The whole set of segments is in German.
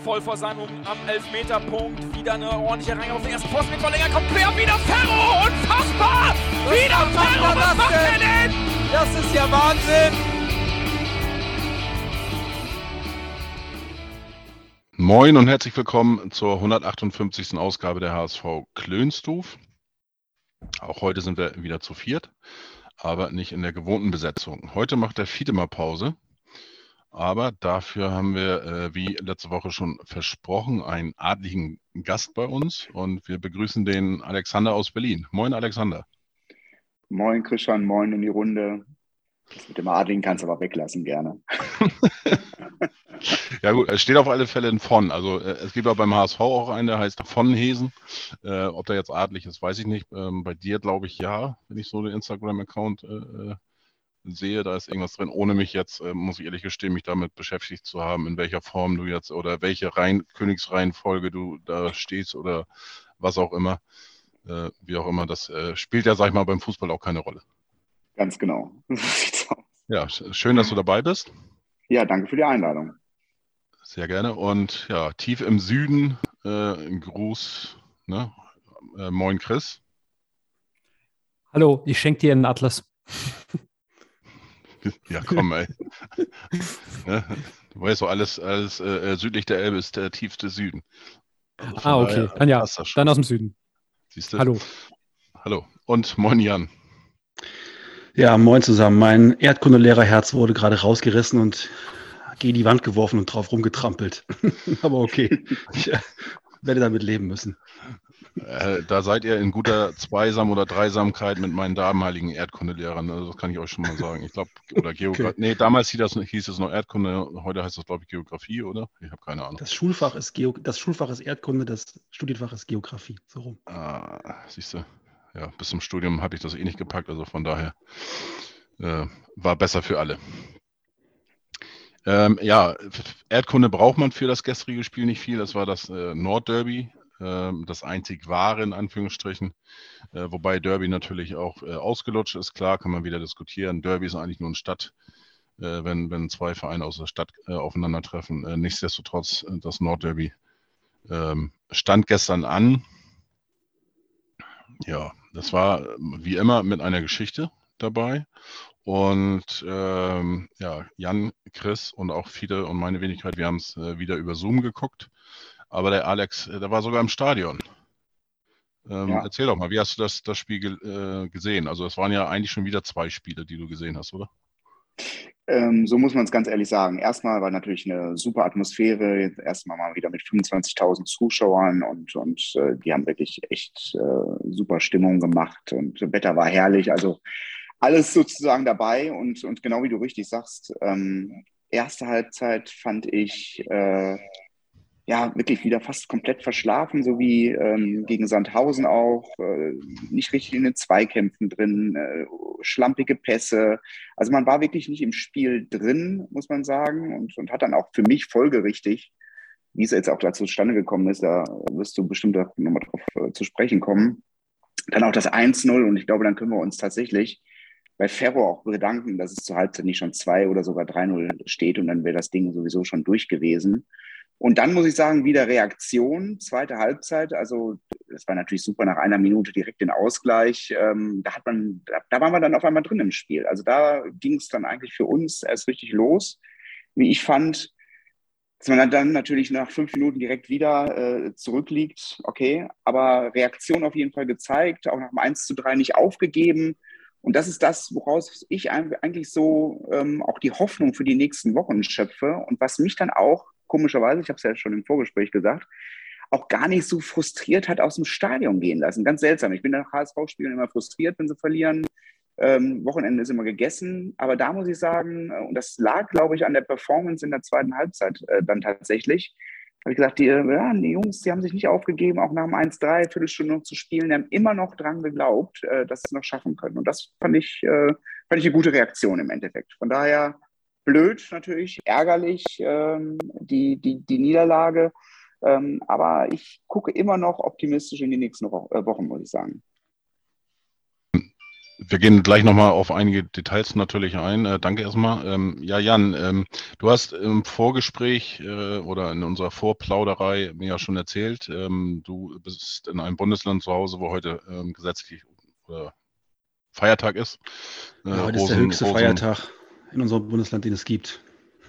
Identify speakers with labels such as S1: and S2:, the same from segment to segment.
S1: voll vor seinem am Elfmeterpunkt. Wieder eine ordentliche Reihe auf den ersten Posten mit Verlänger. Kommt quer, wieder Ferro! Unfassbar!
S2: Was
S1: wieder
S2: Ferro! Was macht er denn? Das ist ja Wahnsinn!
S3: Moin und herzlich willkommen zur 158. Ausgabe der HSV Klönstuf. Auch heute sind wir wieder zu viert, aber nicht in der gewohnten Besetzung. Heute macht der Fiedemar Pause. Aber dafür haben wir, äh, wie letzte Woche schon versprochen, einen adligen Gast bei uns und wir begrüßen den Alexander aus Berlin. Moin, Alexander.
S4: Moin, Christian, moin in die Runde. Das mit dem Adligen kannst du aber weglassen, gerne.
S3: ja gut, es steht auf alle Fälle ein von. Also äh, es gibt auch beim HSV auch einen, der heißt von Hesen. Äh, ob der jetzt adlig ist, weiß ich nicht. Ähm, bei dir glaube ich ja, wenn ich so den Instagram-Account äh, äh sehe, da ist irgendwas drin, ohne mich jetzt, äh, muss ich ehrlich gestehen, mich damit beschäftigt zu haben, in welcher Form du jetzt oder welche Rein Königsreihenfolge du da stehst oder was auch immer. Äh, wie auch immer, das äh, spielt ja, sag ich mal, beim Fußball auch keine Rolle.
S4: Ganz genau.
S3: ja, schön, dass du dabei bist.
S4: Ja, danke für die Einladung.
S3: Sehr gerne. Und ja, tief im Süden, äh, ein Gruß. Ne? Äh, moin, Chris.
S5: Hallo, ich schenke dir einen Atlas.
S3: Ja, komm, ey. ne? Du weißt so, alles, alles äh, südlich der Elbe ist der tiefste Süden.
S5: Also ah, okay. Dann ja, dann aus dem Süden.
S3: Siehst du?
S5: Hallo.
S3: Hallo. Und moin, Jan.
S6: Ja, moin zusammen. Mein Erdkundelehrer-Herz wurde gerade rausgerissen und gegen die Wand geworfen und drauf rumgetrampelt. Aber okay, ich äh, werde damit leben müssen.
S3: Äh, da seid ihr in guter Zweisam- oder Dreisamkeit mit meinen damaligen Erdkundelehrern. Also das kann ich euch schon mal sagen. Ich glaube, oder Geografie. Okay. Nee, damals hieß, das, hieß es noch Erdkunde, heute heißt es, glaube ich, Geografie, oder? Ich habe keine Ahnung.
S6: Das Schulfach, ist Geo das Schulfach ist Erdkunde, das Studienfach ist Geografie. So rum.
S3: Ah, siehst du. Ja, bis zum Studium habe ich das eh nicht gepackt, also von daher äh, war besser für alle. Ähm, ja, Erdkunde braucht man für das gestrige Spiel nicht viel. Das war das äh, Nordderby das einzig wahre in Anführungsstrichen. Äh, wobei Derby natürlich auch äh, ausgelutscht ist, klar, kann man wieder diskutieren. Derby ist eigentlich nur ein Stadt, äh, wenn, wenn zwei Vereine aus der Stadt aufeinandertreffen. nichtsdestotrotz, das Nordderby ähm, stand gestern an. Ja, das war wie immer mit einer Geschichte dabei. Und ähm, ja, Jan, Chris und auch Fide und meine Wenigkeit, wir haben es äh, wieder über Zoom geguckt. Aber der Alex, äh, der war sogar im Stadion. Ähm, ja. Erzähl doch mal, wie hast du das, das Spiel äh, gesehen? Also es waren ja eigentlich schon wieder zwei Spiele, die du gesehen hast, oder?
S4: Ähm, so muss man es ganz ehrlich sagen. Erstmal war natürlich eine super Atmosphäre. Erstmal mal wieder mit 25.000 Zuschauern und, und äh, die haben wirklich echt äh, super Stimmung gemacht und das Wetter war herrlich. Also alles sozusagen dabei und, und genau wie du richtig sagst, ähm, erste Halbzeit fand ich äh, ja, wirklich wieder fast komplett verschlafen, so wie ähm, gegen Sandhausen auch, äh, nicht richtig in den Zweikämpfen drin, äh, schlampige Pässe. Also man war wirklich nicht im Spiel drin, muss man sagen, und, und hat dann auch für mich folgerichtig, wie es jetzt auch dazu zustande gekommen ist, da wirst du bestimmt nochmal drauf äh, zu sprechen kommen, dann auch das 1-0 und ich glaube, dann können wir uns tatsächlich bei Ferro auch bedanken, dass es zur Halbzeit nicht schon 2 oder sogar 3-0 steht und dann wäre das Ding sowieso schon durch gewesen. Und dann muss ich sagen, wieder Reaktion, zweite Halbzeit. Also, das war natürlich super nach einer Minute direkt den Ausgleich. Ähm, da hat man, da, da waren wir dann auf einmal drin im Spiel. Also da ging es dann eigentlich für uns erst richtig los. Wie ich fand, dass man dann natürlich nach fünf Minuten direkt wieder äh, zurückliegt, okay, aber Reaktion auf jeden Fall gezeigt, auch nach dem 1 zu 3 nicht aufgegeben. Und das ist das, woraus ich eigentlich so ähm, auch die Hoffnung für die nächsten Wochen schöpfe und was mich dann auch komischerweise, ich habe es ja schon im Vorgespräch gesagt, auch gar nicht so frustriert hat aus dem Stadion gehen lassen. Ganz seltsam. Ich bin nach HSV-Spielen immer frustriert, wenn sie verlieren. Ähm, Wochenende ist immer gegessen. Aber da muss ich sagen, äh, und das lag, glaube ich, an der Performance in der zweiten Halbzeit äh, dann tatsächlich, habe ich gesagt, die, ja, die Jungs, die haben sich nicht aufgegeben, auch nach dem 1-3, Viertelstunde noch zu spielen, die haben immer noch dran geglaubt, äh, dass sie es noch schaffen können. Und das fand ich, äh, fand ich eine gute Reaktion im Endeffekt. Von daher blöd natürlich, ärgerlich, ähm, die, die, die Niederlage. Ähm, aber ich gucke immer noch optimistisch in die nächsten Wo äh, Wochen, muss ich sagen.
S3: wir gehen gleich nochmal auf einige Details natürlich ein. Äh, danke erstmal. Ähm, ja, Jan, ähm, du hast im Vorgespräch äh, oder in unserer Vorplauderei mir ja schon erzählt, ähm, du bist in einem Bundesland zu Hause, wo heute ähm, gesetzlich äh, Feiertag ist.
S6: Äh, ja, heute Rosen, ist der höchste Rosen, Feiertag in unserem Bundesland, den es gibt.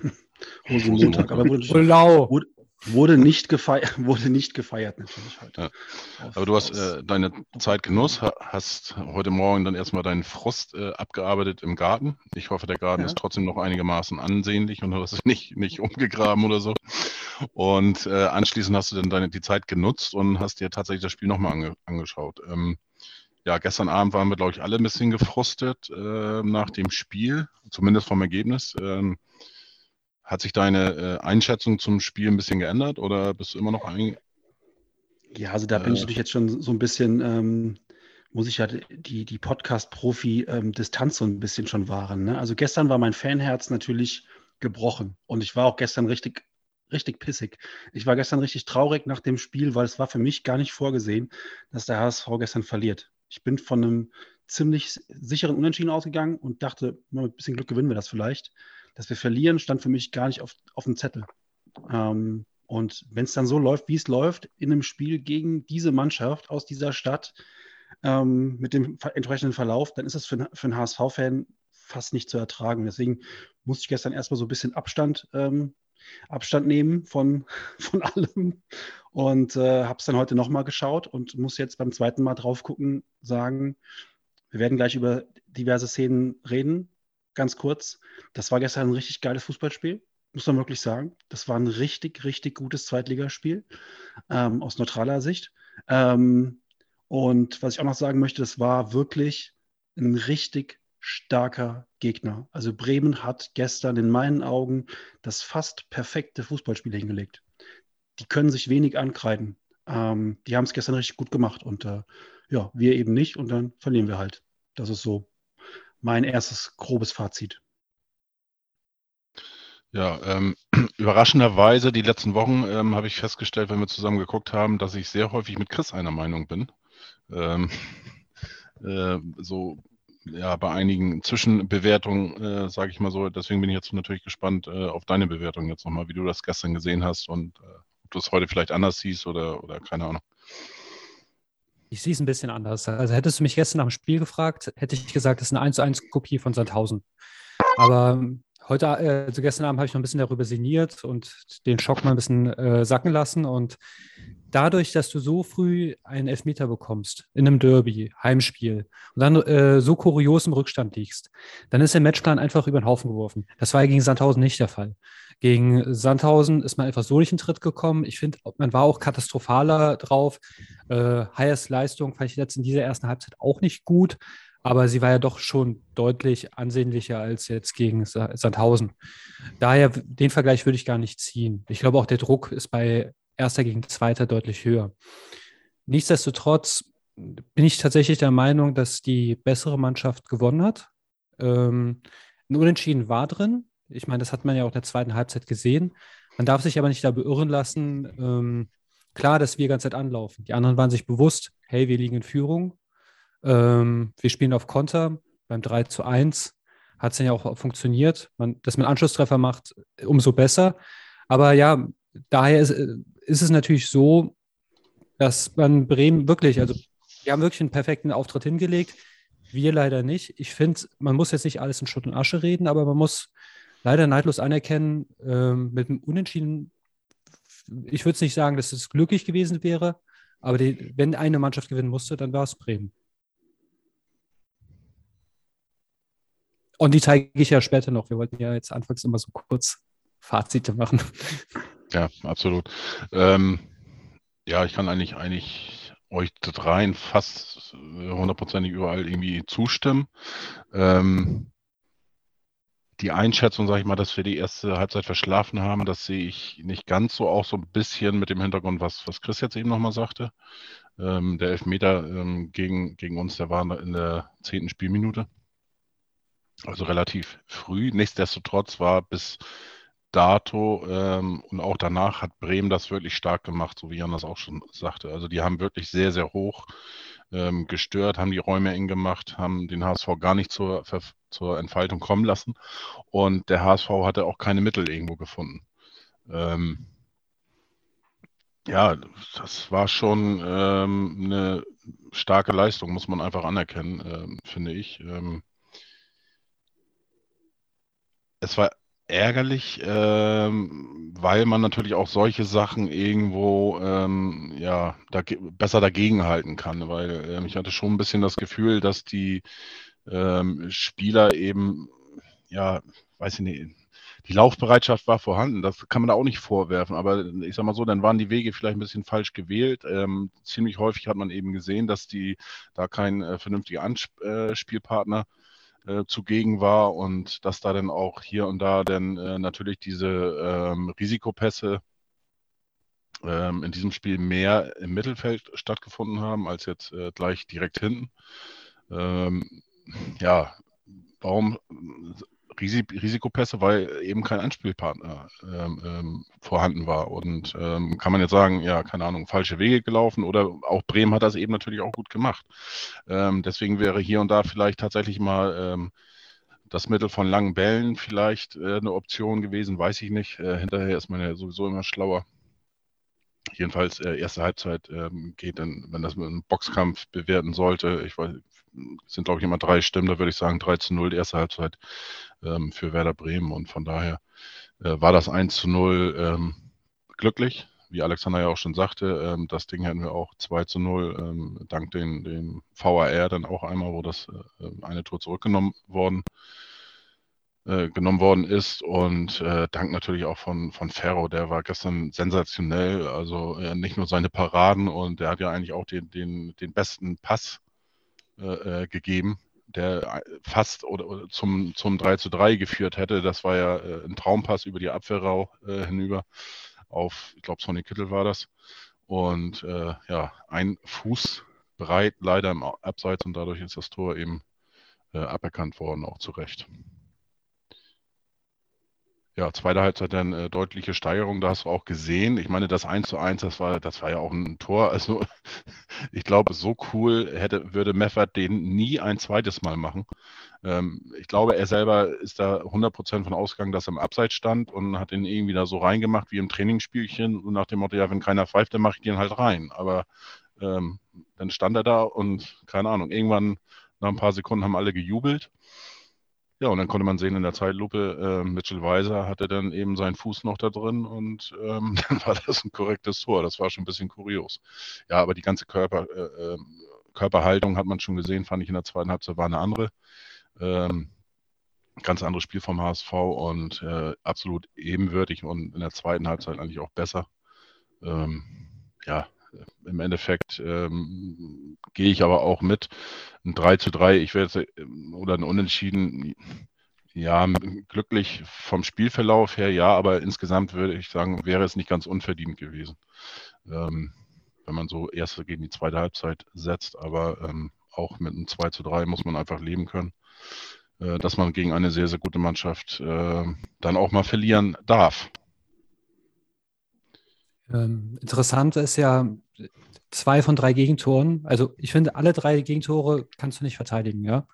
S6: Rosenmontag. Aber wurde, wurde, nicht gefeiert, wurde nicht gefeiert natürlich heute.
S3: Ja. Aber du hast äh, deine Zeit genoss, hast heute Morgen dann erstmal deinen Frust äh, abgearbeitet im Garten. Ich hoffe, der Garten ja. ist trotzdem noch einigermaßen ansehnlich und du hast nicht, nicht umgegraben oder so. Und äh, anschließend hast du dann deine, die Zeit genutzt und hast dir tatsächlich das Spiel nochmal ange, angeschaut. Ähm, ja, gestern Abend waren wir, glaube ich, alle ein bisschen gefrustet äh, nach dem Spiel, zumindest vom Ergebnis. Ähm, hat sich deine äh, Einschätzung zum Spiel ein bisschen geändert oder bist du immer noch ein?
S6: Ja, also da bin ich äh, natürlich jetzt schon so ein bisschen, ähm, muss ich ja die, die Podcast-Profi-Distanz ähm, so ein bisschen schon wahren. Ne? Also gestern war mein Fanherz natürlich gebrochen und ich war auch gestern richtig, richtig pissig. Ich war gestern richtig traurig nach dem Spiel, weil es war für mich gar nicht vorgesehen, dass der HSV gestern verliert. Ich bin von einem ziemlich sicheren Unentschieden ausgegangen und dachte, mit ein bisschen Glück gewinnen wir das vielleicht dass wir verlieren, stand für mich gar nicht auf, auf dem Zettel. Ähm, und wenn es dann so läuft, wie es läuft, in einem Spiel gegen diese Mannschaft aus dieser Stadt ähm, mit dem entsprechenden Verlauf, dann ist es für, für einen HSV-Fan fast nicht zu ertragen. Deswegen musste ich gestern erstmal so ein bisschen Abstand, ähm, Abstand nehmen von, von allem und äh, habe es dann heute nochmal geschaut und muss jetzt beim zweiten Mal drauf gucken, sagen, wir werden gleich über diverse Szenen reden, ganz kurz. Das war gestern ein richtig geiles Fußballspiel, muss man wirklich sagen. Das war ein richtig, richtig gutes Zweitligaspiel ähm, aus neutraler Sicht. Ähm, und was ich auch noch sagen möchte, das war wirklich ein richtig starker Gegner. Also Bremen hat gestern in meinen Augen das fast perfekte Fußballspiel hingelegt. Die können sich wenig ankreiden. Ähm, die haben es gestern richtig gut gemacht und äh, ja, wir eben nicht und dann verlieren wir halt. Das ist so mein erstes grobes Fazit.
S3: Ja, ähm, überraschenderweise, die letzten Wochen ähm, habe ich festgestellt, wenn wir zusammen geguckt haben, dass ich sehr häufig mit Chris einer Meinung bin. Ähm, äh, so, ja, bei einigen Zwischenbewertungen, äh, sage ich mal so. Deswegen bin ich jetzt natürlich gespannt äh, auf deine Bewertung jetzt nochmal, wie du das gestern gesehen hast und äh, ob du es heute vielleicht anders siehst oder, oder keine Ahnung.
S5: Ich sehe es ein bisschen anders. Also hättest du mich gestern nach dem Spiel gefragt, hätte ich gesagt, das ist eine 1 zu 1 Kopie von Sandhausen. Aber ähm, heute, äh, also gestern Abend habe ich noch ein bisschen darüber sinniert und den Schock mal ein bisschen äh, sacken lassen. Und dadurch, dass du so früh einen Elfmeter bekommst in einem Derby, Heimspiel, und dann äh, so kurios im Rückstand liegst, dann ist der Matchplan einfach über den Haufen geworfen. Das war ja gegen Sandhausen nicht der Fall. Gegen Sandhausen ist man einfach so nicht in Tritt gekommen. Ich finde, man war auch katastrophaler drauf. Äh, Hayes Leistung fand ich jetzt in dieser ersten Halbzeit auch nicht gut, aber sie war ja doch schon deutlich ansehnlicher als jetzt gegen Sandhausen. Daher, den Vergleich würde ich gar nicht ziehen. Ich glaube auch, der Druck ist bei Erster gegen Zweiter deutlich höher. Nichtsdestotrotz bin ich tatsächlich der Meinung, dass die bessere Mannschaft gewonnen hat. Ähm, ein Unentschieden war drin, ich meine, das hat man ja auch in der zweiten Halbzeit gesehen. Man darf sich aber nicht da beirren lassen. Ähm, klar, dass wir die ganze Zeit anlaufen. Die anderen waren sich bewusst, hey, wir liegen in Führung. Ähm, wir spielen auf Konter. Beim 3 zu 1 hat es ja auch funktioniert. Man, dass man Anschlusstreffer macht, umso besser. Aber ja, daher ist, ist es natürlich so, dass man Bremen wirklich, also wir haben wirklich einen perfekten Auftritt hingelegt. Wir leider nicht. Ich finde, man muss jetzt nicht alles in Schutt und Asche reden, aber man muss leider neidlos anerkennen, ähm, mit dem Unentschieden, ich würde es nicht sagen, dass es glücklich gewesen wäre, aber die, wenn eine Mannschaft gewinnen musste, dann war es Bremen. Und die zeige ich ja später noch. Wir wollten ja jetzt anfangs immer so kurz Fazite machen.
S3: Ja, absolut. Ähm, ja, ich kann eigentlich, eigentlich euch dreien fast hundertprozentig überall irgendwie zustimmen. Ähm, die Einschätzung, sage ich mal, dass wir die erste Halbzeit verschlafen haben, das sehe ich nicht ganz so, auch so ein bisschen mit dem Hintergrund, was, was Chris jetzt eben nochmal sagte. Ähm, der Elfmeter ähm, gegen, gegen uns, der war in der zehnten Spielminute. Also relativ früh. Nichtsdestotrotz war bis dato ähm, und auch danach hat Bremen das wirklich stark gemacht, so wie Jan das auch schon sagte. Also die haben wirklich sehr, sehr hoch ähm, gestört, haben die Räume eng gemacht, haben den HSV gar nicht zur, zur Entfaltung kommen lassen. Und der HSV hatte auch keine Mittel irgendwo gefunden. Ähm, ja, das war schon ähm, eine starke Leistung, muss man einfach anerkennen, ähm, finde ich. Ähm, es war ärgerlich, ähm, weil man natürlich auch solche Sachen irgendwo ähm, ja, da, besser dagegenhalten kann, weil ähm, ich hatte schon ein bisschen das Gefühl, dass die ähm, Spieler eben, ja, weiß ich nicht, die Laufbereitschaft war vorhanden, das kann man da auch nicht vorwerfen, aber ich sag mal so, dann waren die Wege vielleicht ein bisschen falsch gewählt. Ähm, ziemlich häufig hat man eben gesehen, dass die da kein äh, vernünftiger Anspielpartner äh, äh, zugegen war und dass da dann auch hier und da dann äh, natürlich diese ähm, Risikopässe ähm, in diesem Spiel mehr im Mittelfeld stattgefunden haben als jetzt äh, gleich direkt hinten. Ähm, ja, warum Risikopässe, weil eben kein Anspielpartner ähm, ähm, vorhanden war. Und ähm, kann man jetzt sagen, ja, keine Ahnung, falsche Wege gelaufen oder auch Bremen hat das eben natürlich auch gut gemacht. Ähm, deswegen wäre hier und da vielleicht tatsächlich mal ähm, das Mittel von langen Bällen vielleicht äh, eine Option gewesen, weiß ich nicht. Äh, hinterher ist man ja sowieso immer schlauer. Jedenfalls äh, erste Halbzeit ähm, geht dann, wenn das mit einem Boxkampf bewerten sollte, ich weiß, sind glaube ich immer drei Stimmen, da würde ich sagen 3 zu 0 die erste Halbzeit ähm, für Werder Bremen. Und von daher äh, war das 1 zu 0 ähm, glücklich. Wie Alexander ja auch schon sagte, ähm, das Ding hätten wir auch 2 zu 0 ähm, dank den, den VAR dann auch einmal, wo das äh, eine Tor zurückgenommen worden äh, genommen worden ist. Und äh, dank natürlich auch von, von Ferro, der war gestern sensationell, also nicht nur seine Paraden und der hat ja eigentlich auch den, den, den besten Pass äh, äh, gegeben, der fast oder, oder, zum, zum 3 zu 3 geführt hätte. Das war ja äh, ein Traumpass über die Abwehrrau hinüber auf, ich glaube, Sonny Kittel war das. Und ja, ein Fuß breit leider im Abseits und dadurch ist das Tor eben aberkannt worden, auch zu Recht. Ja, zweite Halbzeit dann äh, deutliche Steigerung, da hast du auch gesehen. Ich meine, das 1 zu 1, das war, das war ja auch ein Tor. Also ich glaube, so cool hätte, würde Meffert den nie ein zweites Mal machen. Ähm, ich glaube, er selber ist da 100% von ausgegangen, dass er im Abseits stand und hat ihn irgendwie da so reingemacht wie im Trainingsspielchen und nach dem Motto, ja, wenn keiner pfeift, dann mache ich den halt rein. Aber ähm, dann stand er da und keine Ahnung, irgendwann nach ein paar Sekunden haben alle gejubelt. Ja, und dann konnte man sehen in der Zeitlupe, äh, Mitchell Weiser hatte dann eben seinen Fuß noch da drin und ähm, dann war das ein korrektes Tor. Das war schon ein bisschen kurios. Ja, aber die ganze Körper, äh, ähm, Körperhaltung hat man schon gesehen, fand ich in der zweiten Halbzeit war eine andere. Ähm, ganz anderes Spiel vom HSV und äh, absolut ebenwürdig und in der zweiten Halbzeit eigentlich auch besser. Ähm, ja, im Endeffekt ähm, gehe ich aber auch mit. Ein 3 zu 3, ich werde oder ein Unentschieden, ja, glücklich vom Spielverlauf her, ja, aber insgesamt würde ich sagen, wäre es nicht ganz unverdient gewesen. Ähm, wenn man so erste gegen die zweite Halbzeit setzt, aber ähm, auch mit einem 2 zu 3 muss man einfach leben können, äh, dass man gegen eine sehr, sehr gute Mannschaft äh, dann auch mal verlieren darf.
S5: Ähm, interessant ist ja, zwei von drei Gegentoren, also ich finde, alle drei Gegentore kannst du nicht verteidigen, ja.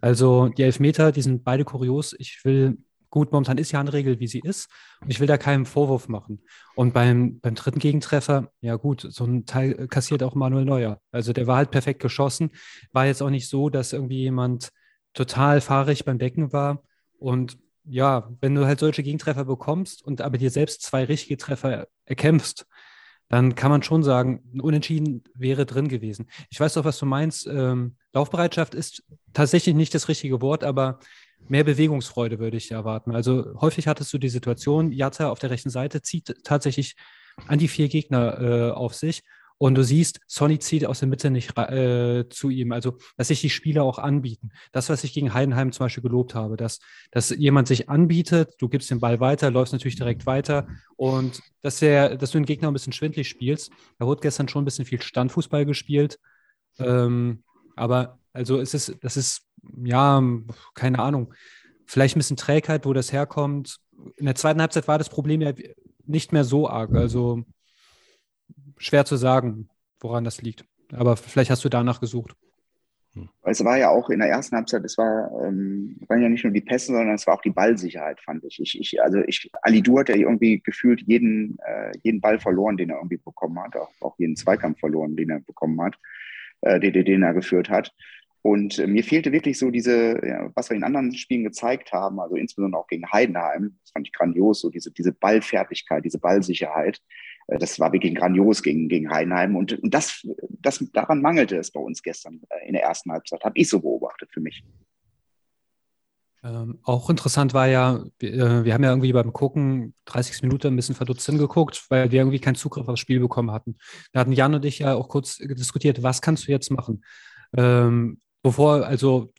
S5: Also die Elfmeter, die sind beide kurios. Ich will, gut, momentan ist ja eine Regel, wie sie ist, ich will da keinen Vorwurf machen. Und beim, beim dritten Gegentreffer, ja gut, so ein Teil kassiert auch Manuel Neuer. Also der war halt perfekt geschossen. War jetzt auch nicht so, dass irgendwie jemand total fahrig beim Decken war. Und ja, wenn du halt solche Gegentreffer bekommst und aber dir selbst zwei richtige Treffer erkämpfst, dann kann man schon sagen, ein Unentschieden wäre drin gewesen. Ich weiß doch, was du meinst. Ähm, Laufbereitschaft ist tatsächlich nicht das richtige Wort, aber mehr Bewegungsfreude würde ich erwarten. Also häufig hattest du die Situation, Jatta auf der rechten Seite zieht tatsächlich an die vier Gegner äh, auf sich und du siehst, Sonny zieht aus der Mitte nicht äh, zu ihm. Also, dass sich die Spieler auch anbieten. Das, was ich gegen Heidenheim zum Beispiel gelobt habe, dass, dass jemand sich anbietet, du gibst den Ball weiter, läufst natürlich direkt weiter und dass, der, dass du den Gegner ein bisschen schwindlig spielst. Da wurde gestern schon ein bisschen viel Standfußball gespielt. Ähm, aber also es ist, das ist, ja, keine Ahnung, vielleicht ein bisschen Trägheit, wo das herkommt. In der zweiten Halbzeit war das Problem ja nicht mehr so arg. Also schwer zu sagen, woran das liegt. Aber vielleicht hast du danach gesucht.
S4: Es war ja auch in der ersten Halbzeit, es war, ähm, waren ja nicht nur die Pässe, sondern es war auch die Ballsicherheit, fand ich. ich, ich also ich, Alidu hat ja irgendwie gefühlt jeden, äh, jeden Ball verloren, den er irgendwie bekommen hat, auch, auch jeden Zweikampf verloren, den er bekommen hat, äh, den, den er geführt hat. Und äh, mir fehlte wirklich so diese, ja, was wir in anderen Spielen gezeigt haben, also insbesondere auch gegen Heidenheim, das fand ich grandios, so diese, diese Ballfertigkeit, diese Ballsicherheit. Äh, das war wirklich grandios gegen, gegen Heidenheim. Und, und das, das, daran mangelte es bei uns gestern äh, in der ersten Halbzeit, habe ich so beobachtet für mich.
S5: Ähm, auch interessant war ja, wir, wir, haben ja irgendwie beim Gucken 30 Minuten ein bisschen verdutzt hingeguckt, weil wir irgendwie keinen Zugriff aufs Spiel bekommen hatten. Da hatten Jan und ich ja auch kurz diskutiert, was kannst du jetzt machen? Ähm, bevor, also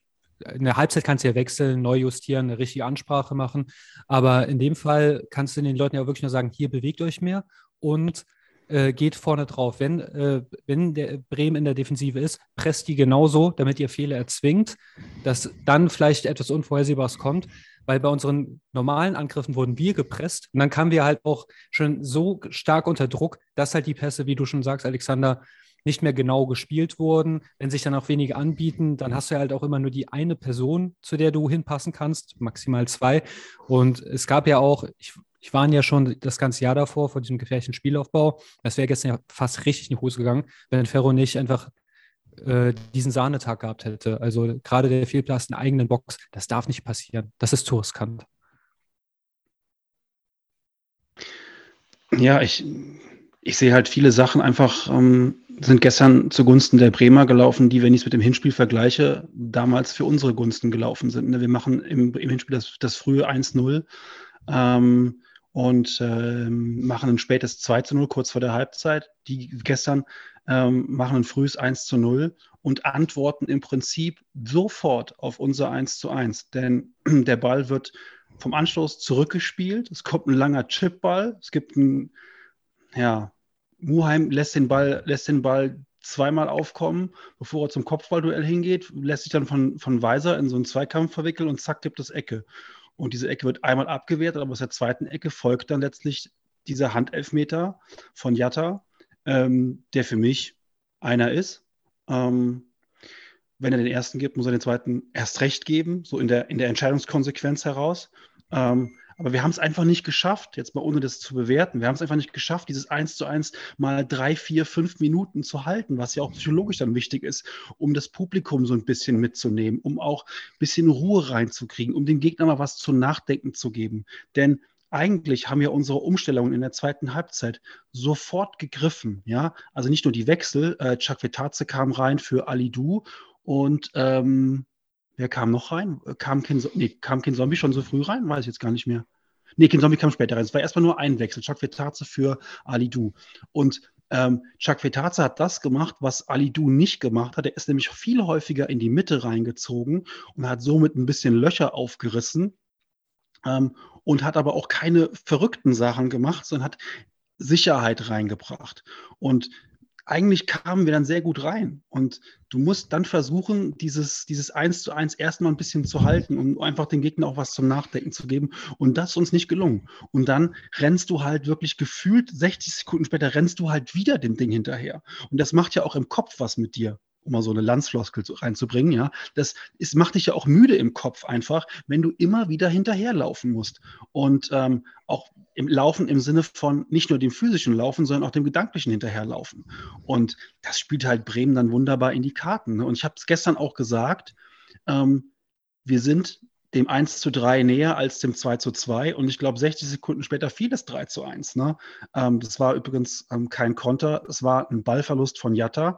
S5: in der Halbzeit kannst du ja wechseln, neu justieren, eine richtige Ansprache machen. Aber in dem Fall kannst du den Leuten ja wirklich nur sagen, hier bewegt euch mehr und äh, geht vorne drauf. Wenn, äh, wenn der Bremen in der Defensive ist, presst die genauso, damit ihr Fehler erzwingt, dass dann vielleicht etwas Unvorhersehbares kommt. Weil bei unseren normalen Angriffen wurden wir gepresst und dann kamen wir halt auch schon so stark unter Druck, dass halt die Pässe, wie du schon sagst, Alexander, nicht mehr genau gespielt wurden. Wenn sich dann auch wenige anbieten, dann hast du ja halt auch immer nur die eine Person, zu der du hinpassen kannst, maximal zwei. Und es gab ja auch, ich, ich war ja schon das ganze Jahr davor, vor diesem gefährlichen Spielaufbau. Das wäre gestern ja fast richtig in die Hose gegangen, wenn Ferro nicht einfach äh, diesen Sahnetag gehabt hätte. Also gerade der Fehlplatz in der eigenen Box, das darf nicht passieren. Das ist zu riskant.
S6: Ja, ich, ich sehe halt viele Sachen einfach ähm, sind gestern zugunsten der Bremer gelaufen, die, wenn ich es mit dem Hinspiel vergleiche, damals für unsere Gunsten gelaufen sind. Ne? Wir machen im, im Hinspiel das, das frühe 1-0 ähm, und ähm, machen ein spätes 2-0 kurz vor der Halbzeit. Die gestern ähm, machen ein frühes 1-0 und antworten im Prinzip sofort auf unser 1-1. Denn der Ball wird vom Anstoß zurückgespielt. Es kommt ein langer Chipball. Es gibt ein, ja, Muheim lässt den Ball, lässt den Ball zweimal aufkommen, bevor er zum Kopfballduell hingeht, lässt sich dann von, von Weiser in so einen Zweikampf verwickeln und zack, gibt es Ecke. Und diese Ecke wird einmal abgewehrt, aber aus der zweiten Ecke folgt dann letztlich dieser Handelfmeter von Jatta, ähm, der für mich einer ist. Ähm, wenn er den ersten gibt, muss er den zweiten erst recht geben, so in der, in der Entscheidungskonsequenz heraus. Ähm, aber wir haben es einfach nicht geschafft, jetzt mal ohne das zu bewerten, wir haben es einfach nicht geschafft, dieses 1 zu 1 mal drei, vier, fünf Minuten zu halten, was ja auch psychologisch dann wichtig ist, um das Publikum so ein bisschen mitzunehmen, um auch ein bisschen Ruhe reinzukriegen, um dem Gegner mal was zu nachdenken zu geben. Denn eigentlich haben ja unsere Umstellungen in der zweiten Halbzeit sofort gegriffen. Ja, also nicht nur die Wechsel. Äh, Chuck kam rein für Alidu und ähm, Wer kam noch rein? Kam Ken, nee, kam Ken Zombie schon so früh rein? Weiß ich jetzt gar nicht mehr. Nee, Ken Zombie kam später rein. Es war erstmal nur ein Wechsel. Chuck Vetaze für Ali Du. Und ähm, Chuck Vetaze hat das gemacht, was Ali Du nicht gemacht hat. Er ist nämlich viel häufiger in die Mitte reingezogen und hat somit ein bisschen Löcher aufgerissen ähm, und hat aber auch keine verrückten Sachen gemacht, sondern hat Sicherheit reingebracht. Und eigentlich kamen wir dann sehr gut rein. Und du musst dann versuchen, dieses, dieses Eins zu eins erstmal ein bisschen zu halten, um einfach den Gegner auch was zum Nachdenken zu geben. Und das ist uns nicht gelungen. Und dann rennst du halt wirklich gefühlt 60 Sekunden später rennst du halt wieder dem Ding hinterher. Und das macht ja auch im Kopf was mit dir um mal so eine Landsfloskel reinzubringen, ja, das ist, macht dich ja auch müde im Kopf einfach, wenn du immer wieder hinterherlaufen musst. Und ähm, auch im Laufen im Sinne von nicht nur dem physischen Laufen, sondern auch dem gedanklichen Hinterherlaufen. Und das spielt halt Bremen dann wunderbar in die Karten. Ne? Und ich habe es gestern auch gesagt, ähm, wir sind dem 1 zu 3 näher als dem 2 zu 2. Und ich glaube, 60 Sekunden später fiel es 3 zu 1. Ne? Ähm, das war übrigens ähm, kein Konter, es war ein Ballverlust von Jatta.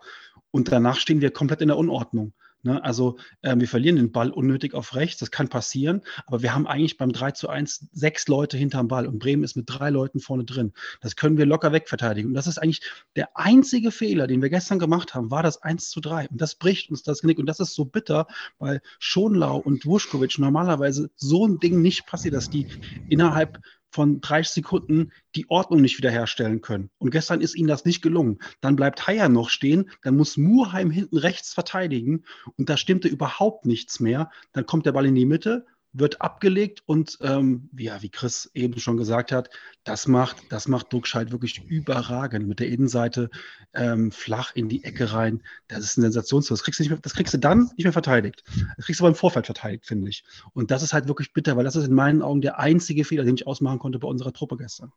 S6: Und danach stehen wir komplett in der Unordnung. Ne? Also äh, wir verlieren den Ball unnötig auf rechts, das kann passieren, aber wir haben eigentlich beim 3 zu 1 sechs Leute hinterm Ball und Bremen ist mit drei Leuten vorne drin. Das können wir locker wegverteidigen. Und das ist eigentlich der einzige Fehler, den wir gestern gemacht haben, war das 1 zu 3. Und das bricht uns das Genick. Und das ist so bitter, weil Schonlau und Wuschkowitsch normalerweise so ein Ding nicht passiert, dass die innerhalb von 30 Sekunden die Ordnung nicht wiederherstellen können. Und gestern ist ihnen das nicht gelungen. Dann bleibt Haier noch stehen, dann muss Murheim hinten rechts verteidigen und da stimmte überhaupt nichts mehr. Dann kommt der Ball in die Mitte wird abgelegt und ähm, ja, wie Chris eben schon gesagt hat, das macht, das macht Duckscheid wirklich überragend mit der Innenseite ähm, flach in die Ecke rein. Das ist ein Sensationstor. Das kriegst, du nicht mehr, das kriegst du dann nicht mehr verteidigt. Das kriegst du aber im Vorfeld verteidigt, finde ich. Und das ist halt wirklich bitter, weil das ist in meinen Augen der einzige Fehler, den ich ausmachen konnte bei unserer Truppe gestern.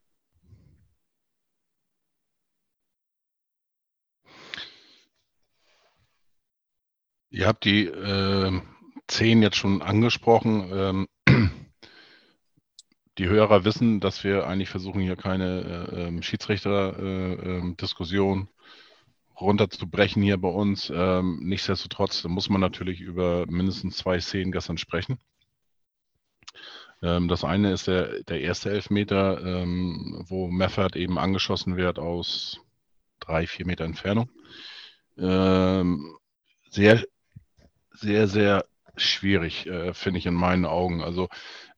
S3: Ihr habt die äh, zehn jetzt schon angesprochen. Ähm, die Hörer wissen, dass wir eigentlich versuchen, hier keine äh, ähm, Schiedsrichter-Diskussion äh, runterzubrechen hier bei uns. Ähm, nichtsdestotrotz muss man natürlich über mindestens zwei Szenen gestern sprechen. Ähm, das eine ist der, der erste Elfmeter, ähm, wo Meffert eben angeschossen wird aus drei, vier Meter Entfernung. Ähm, sehr sehr, sehr schwierig, äh, finde ich in meinen Augen. Also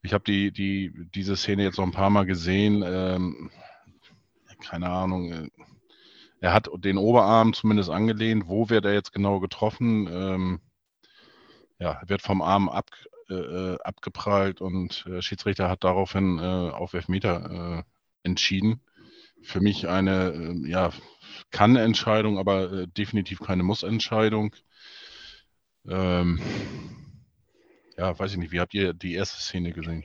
S3: ich habe die, die, diese Szene jetzt noch ein paar Mal gesehen. Ähm, keine Ahnung. Äh, er hat den Oberarm zumindest angelehnt. Wo wird er jetzt genau getroffen? Ähm, ja, wird vom Arm ab, äh, äh abgeprallt und der Schiedsrichter hat daraufhin äh, auf Elfmeter äh, entschieden. Für mich eine, äh, ja, kann-Entscheidung, aber äh, definitiv keine Muss-Entscheidung. Ähm, ja, weiß ich nicht, wie habt ihr die erste Szene gesehen?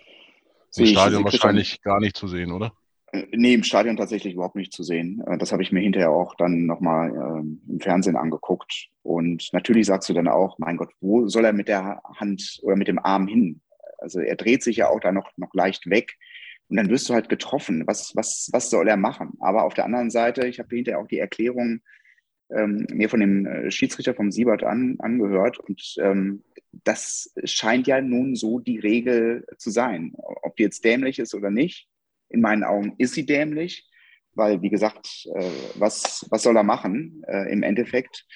S3: Im Stadion wahrscheinlich gar nicht zu sehen, oder?
S4: Äh, nee, im Stadion tatsächlich überhaupt nicht zu sehen. Äh, das habe ich mir hinterher auch dann nochmal ähm, im Fernsehen angeguckt. Und natürlich sagst du dann auch, mein Gott, wo soll er mit der Hand oder mit dem Arm hin? Also er dreht sich ja auch da noch, noch leicht weg. Und dann wirst du halt getroffen. Was, was, was soll er machen? Aber auf der anderen Seite, ich habe hinterher auch die Erklärung ähm, mir von dem äh, Schiedsrichter vom Siebert an, angehört. Und ähm, das scheint ja nun so die Regel zu sein. Ob die jetzt dämlich ist oder nicht, in meinen Augen ist sie dämlich, weil, wie gesagt, äh, was, was soll er machen äh, im Endeffekt?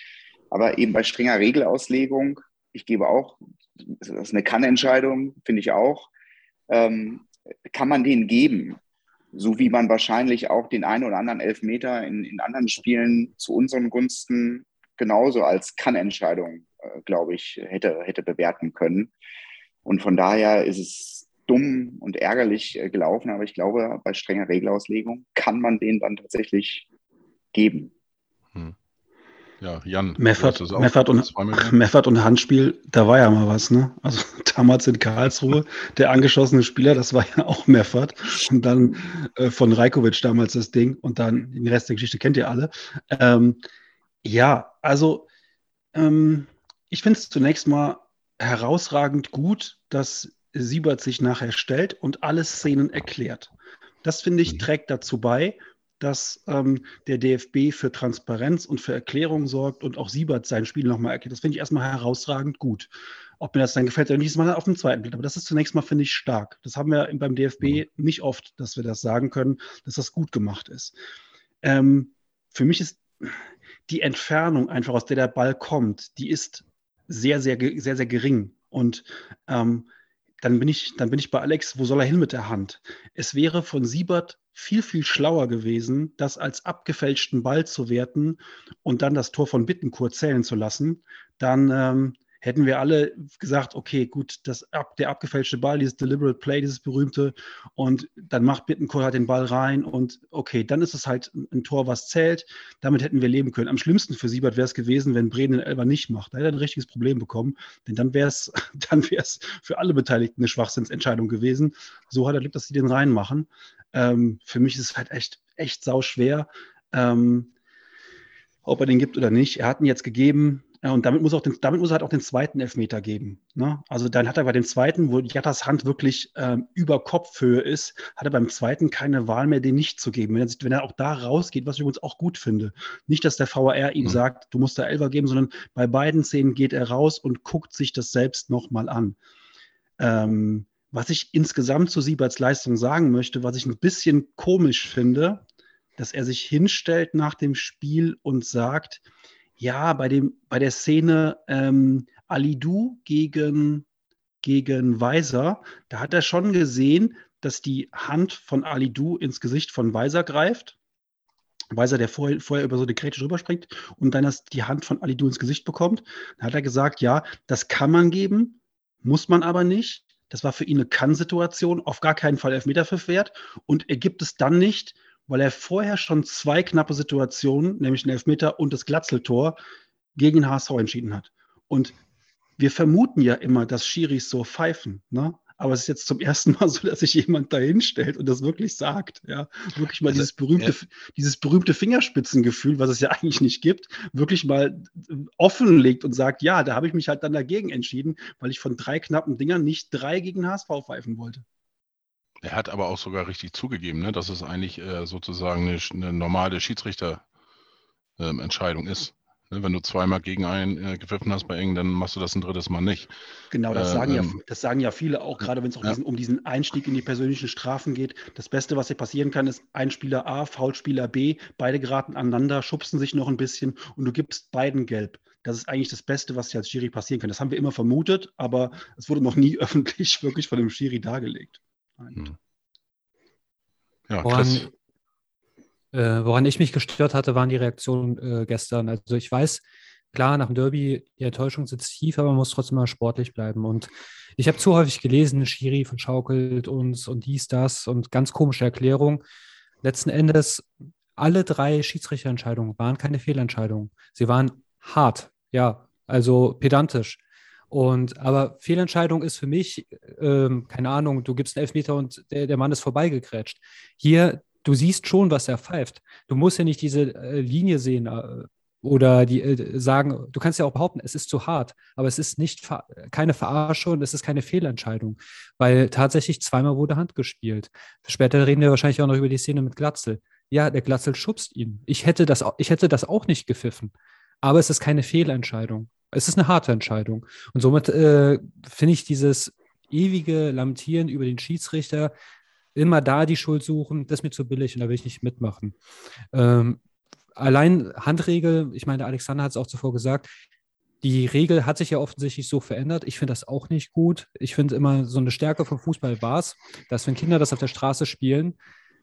S4: Aber eben bei strenger Regelauslegung, ich gebe auch, das ist eine Kann-Entscheidung, finde ich auch, ähm, kann man den geben so wie man wahrscheinlich auch den einen oder anderen Elfmeter in, in anderen Spielen zu unseren Gunsten genauso als Kann-Entscheidung, äh, glaube ich, hätte, hätte bewerten können. Und von daher ist es dumm und ärgerlich äh, gelaufen, aber ich glaube, bei strenger Regelauslegung kann man den dann tatsächlich geben.
S3: Hm. Ja, Jan.
S6: Meffert, Meffert, und, Meffert und Handspiel, da war ja mal was, ne? Also damals in Karlsruhe, der angeschossene Spieler, das war ja auch Meffert. Und dann äh, von Rajkovic damals das Ding. Und dann den Rest der Geschichte kennt ihr alle. Ähm, ja, also ähm, ich finde es zunächst mal herausragend gut, dass Siebert sich nachher stellt und alle Szenen erklärt. Das finde ich mhm. trägt dazu bei, dass ähm, der DFB für Transparenz und für Erklärung sorgt und auch Siebert sein Spiel nochmal erklärt. Das finde ich erstmal herausragend gut. Ob mir das dann gefällt oder nicht, ist mal auf dem zweiten Blick. Aber das ist zunächst mal, finde ich, stark. Das haben wir beim DFB mhm. nicht oft, dass wir das sagen können, dass das gut gemacht ist. Ähm, für mich ist die Entfernung einfach, aus der der Ball kommt, die ist sehr, sehr, sehr, sehr gering. Und ähm, dann bin ich, dann bin ich bei Alex, wo soll er hin mit der Hand? Es wäre von Siebert viel, viel schlauer gewesen, das als abgefälschten Ball zu werten und dann das Tor von Bittencourt zählen zu lassen. Dann ähm, hätten wir alle gesagt, okay, gut, das, der abgefälschte Ball, dieses Deliberate Play, dieses berühmte, und dann macht Bittencourt halt den Ball rein und okay, dann ist es halt ein Tor, was zählt. Damit hätten wir leben können. Am schlimmsten für Siebert wäre es gewesen, wenn Bremen den Elber nicht macht. Da hätte er ein richtiges Problem bekommen, denn dann wäre es dann für alle Beteiligten eine Schwachsinnsentscheidung gewesen. So hat er Glück, dass sie den reinmachen. Ähm, für mich ist es halt echt, echt sau schwer. Ähm, ob er den gibt oder nicht. Er hat ihn jetzt gegeben. Ja, und damit muss, auch den, damit muss er halt auch den zweiten Elfmeter geben. Ne? Also dann hat er bei dem zweiten, wo Jattas Hand wirklich ähm, über Kopfhöhe ist, hat er beim zweiten keine Wahl mehr, den nicht zu geben. Wenn er, wenn er auch da rausgeht, was ich übrigens auch gut finde. Nicht, dass der VAR ihm mhm. sagt, du musst da Elfer geben, sondern bei beiden Szenen geht er raus und guckt sich das selbst nochmal an. Ähm, was ich insgesamt zu Sieberts Leistung sagen möchte, was ich ein bisschen komisch finde, dass er sich hinstellt nach dem Spiel und sagt, ja, bei, dem, bei der Szene ähm, Alidu gegen, gegen Weiser, da hat er schon gesehen, dass die Hand von Alidu ins Gesicht von Weiser greift. Weiser, der vorher, vorher über so eine Grätsche rüberspringt und dann das, die Hand von Alidu ins Gesicht bekommt. Da hat er gesagt, ja, das kann man geben, muss man aber nicht. das war für ihn eine Kann-Situation, auf gar keinen Fall Elfmeterpfiff wert. Und er gibt es dann nicht, weil er vorher schon zwei knappe Situationen, nämlich den Elfmeter und das Glatzeltor, gegen den HSV entschieden hat. Und wir vermuten ja immer, dass Schiris so pfeifen. Ne? Aber es ist jetzt zum ersten Mal so, dass sich jemand da hinstellt und das wirklich sagt. Ja, wirklich mal also, dieses berühmte, ja. dieses berühmte Fingerspitzengefühl, was es ja eigentlich nicht gibt, wirklich mal äh, offenlegt und sagt, ja, da habe ich mich halt dann dagegen entschieden, weil ich von drei knappen Dingern nicht drei gegen HSV pfeifen wollte.
S3: Er hat aber auch sogar richtig zugegeben, ne, dass es eigentlich äh, sozusagen eine, eine normale Schiedsrichterentscheidung ähm, ist. Ne, wenn du zweimal gegen einen äh, gepfiffen hast bei Engen, dann machst du das ein drittes Mal nicht.
S6: Genau, das, äh, sagen, ja, ähm, das sagen ja viele auch, gerade wenn es ja. um diesen Einstieg in die persönlichen Strafen geht. Das Beste, was hier passieren kann, ist ein Spieler A, Foulspieler B, beide geraten aneinander, schubsen sich noch ein bisschen und du gibst beiden gelb. Das ist eigentlich das Beste, was hier als Schiri passieren kann. Das haben wir immer vermutet, aber es wurde noch nie öffentlich wirklich von dem Schiri dargelegt. Hm.
S5: Ja, Chris. Äh, woran ich mich gestört hatte, waren die Reaktionen äh, gestern. Also ich weiß, klar, nach dem Derby, die Enttäuschung sitzt tief, aber man muss trotzdem mal sportlich bleiben. Und ich habe zu häufig gelesen, Schiri verschaukelt uns und dies, das und ganz komische Erklärung. Letzten Endes, alle drei Schiedsrichterentscheidungen waren keine Fehlentscheidungen. Sie waren hart, ja, also pedantisch. Und aber Fehlentscheidung ist für mich, ähm, keine Ahnung, du gibst einen Elfmeter und der, der Mann ist vorbeigekrätscht. Hier du siehst schon, was er pfeift. Du musst ja nicht diese äh, Linie sehen äh, oder die äh, sagen, du kannst ja auch behaupten, es ist zu hart, aber es ist nicht keine Verarsche und es ist keine Fehlentscheidung, weil tatsächlich zweimal wurde Hand gespielt. Später reden wir wahrscheinlich auch noch über die Szene mit Glatzel. Ja, der Glatzel schubst ihn. Ich hätte das, ich hätte das auch nicht gepfiffen, aber es ist keine Fehlentscheidung. Es ist eine harte Entscheidung. Und somit äh, finde ich dieses ewige Lamentieren über den Schiedsrichter immer da die Schuld suchen, das ist mir zu billig und da will ich nicht mitmachen. Ähm, allein Handregel, ich meine, Alexander hat es auch zuvor gesagt, die Regel hat sich ja offensichtlich so verändert. Ich finde das auch nicht gut. Ich finde immer, so eine Stärke vom Fußball war es, dass wenn Kinder das auf der Straße spielen,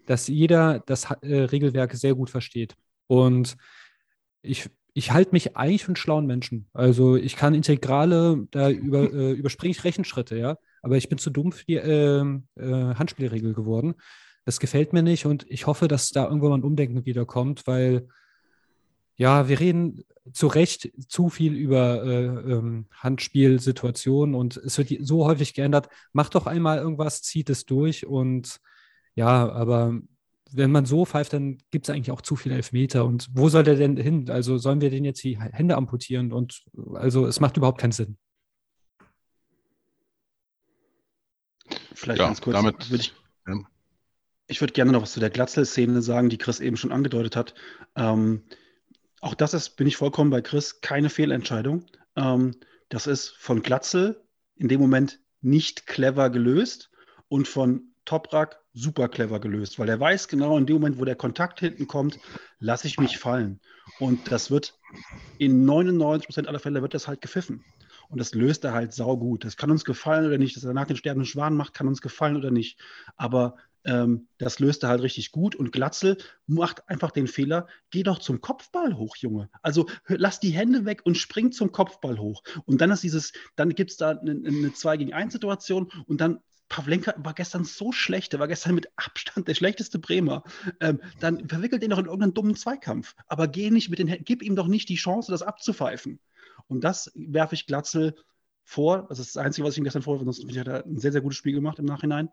S5: dass jeder das äh, Regelwerk sehr gut versteht. Und ich ich halte mich eigentlich für einen schlauen Menschen. Also ich kann Integrale, da über, äh, überspringe ich Rechenschritte, ja. Aber ich bin zu dumm für die äh, äh, Handspielregel geworden. Das gefällt mir nicht und ich hoffe, dass da irgendwann mal ein Umdenken wiederkommt, weil ja, wir reden zu Recht zu viel über äh, ähm, Handspielsituationen und es wird so häufig geändert. Macht doch einmal irgendwas, zieht es durch und ja, aber wenn man so pfeift, dann gibt es eigentlich auch zu viele Elfmeter. Und wo soll der denn hin? Also sollen wir den jetzt die Hände amputieren? Und also es macht überhaupt keinen Sinn.
S6: Vielleicht ja, ganz kurz. Damit, würde ich, ja. ich würde gerne noch was zu der Glatzel-Szene sagen, die Chris eben schon angedeutet hat. Ähm, auch das ist, bin ich vollkommen bei Chris, keine Fehlentscheidung. Ähm, das ist von Glatzel in dem Moment nicht clever gelöst und von Toprak super clever gelöst, weil er weiß genau, in dem Moment, wo der Kontakt hinten kommt, lasse ich mich fallen. Und das wird in 99 Prozent aller Fälle wird das halt gepfiffen. Und das löst er halt saugut. Das kann uns gefallen oder nicht. Dass er danach den sterbenden Schwan macht, kann uns gefallen oder nicht. Aber ähm, das löst er halt richtig gut. Und Glatzel macht einfach den Fehler, geh doch zum Kopfball hoch, Junge. Also lass die Hände weg und spring zum Kopfball hoch. Und dann ist dieses, dann gibt es da eine, eine 2 gegen 1 Situation und dann Pavlenka war gestern so schlecht, der war gestern mit Abstand der schlechteste Bremer. Ähm, dann verwickelt ihn doch in irgendeinen dummen Zweikampf. Aber geh nicht mit den gib ihm doch nicht die Chance, das abzupfeifen. Und das werfe ich Glatzel vor. Das ist das Einzige, was ich ihm gestern vorwerfe. Sonst hat er ein sehr, sehr gutes Spiel gemacht im Nachhinein.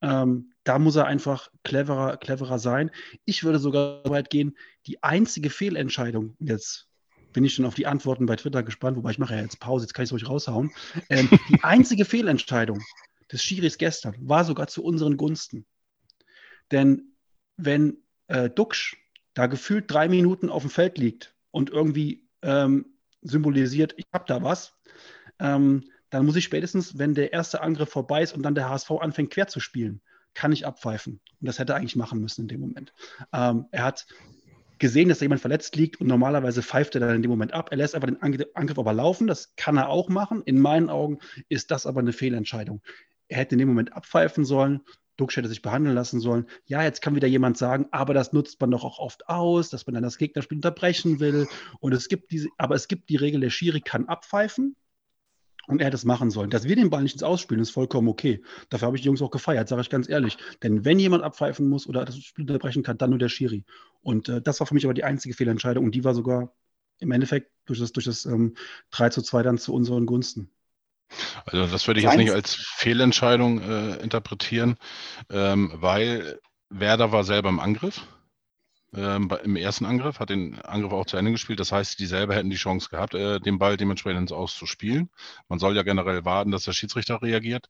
S6: Ähm, da muss er einfach cleverer, cleverer sein. Ich würde sogar so weit gehen, die einzige Fehlentscheidung, jetzt bin ich schon auf die Antworten bei Twitter gespannt, wobei ich mache ja jetzt Pause, jetzt kann ich es ruhig raushauen. Ähm, die einzige Fehlentscheidung, des Schiris gestern war sogar zu unseren Gunsten. Denn wenn äh, Duxch da gefühlt drei Minuten auf dem Feld liegt und irgendwie ähm, symbolisiert, ich habe da was, ähm, dann muss ich spätestens, wenn der erste Angriff vorbei ist und dann der HSV anfängt quer zu spielen, kann ich abpfeifen. Und das hätte er eigentlich machen müssen in dem Moment. Ähm, er hat gesehen, dass da jemand verletzt liegt und normalerweise pfeift er dann in dem Moment ab. Er lässt einfach den Angriff aber laufen. Das kann er auch machen. In meinen Augen ist das aber eine Fehlentscheidung er hätte in dem Moment abpfeifen sollen. Duxch hätte sich behandeln lassen sollen. Ja, jetzt kann wieder jemand sagen, aber das nutzt man doch auch oft aus, dass man dann das Gegnerspiel unterbrechen will. Und es gibt diese, aber es gibt die Regel, der Schiri kann abpfeifen. Und er hätte es machen sollen. Dass wir den Ball nicht ins Ausspielen, ist vollkommen okay. Dafür habe ich die Jungs auch gefeiert, sage ich ganz ehrlich. Denn wenn jemand abpfeifen muss oder das Spiel unterbrechen kann, dann nur der Schiri. Und äh, das war für mich aber die einzige Fehlentscheidung. Und die war sogar im Endeffekt durch das, durch das ähm, 3 zu 2 dann zu unseren Gunsten.
S3: Also das würde ich jetzt nicht als Fehlentscheidung äh, interpretieren, ähm, weil Werder war selber im Angriff ähm, im ersten Angriff, hat den Angriff auch zu Ende gespielt. Das heißt, die selber hätten die Chance gehabt, äh, den Ball dementsprechend ins Auszuspielen. Man soll ja generell warten, dass der Schiedsrichter reagiert.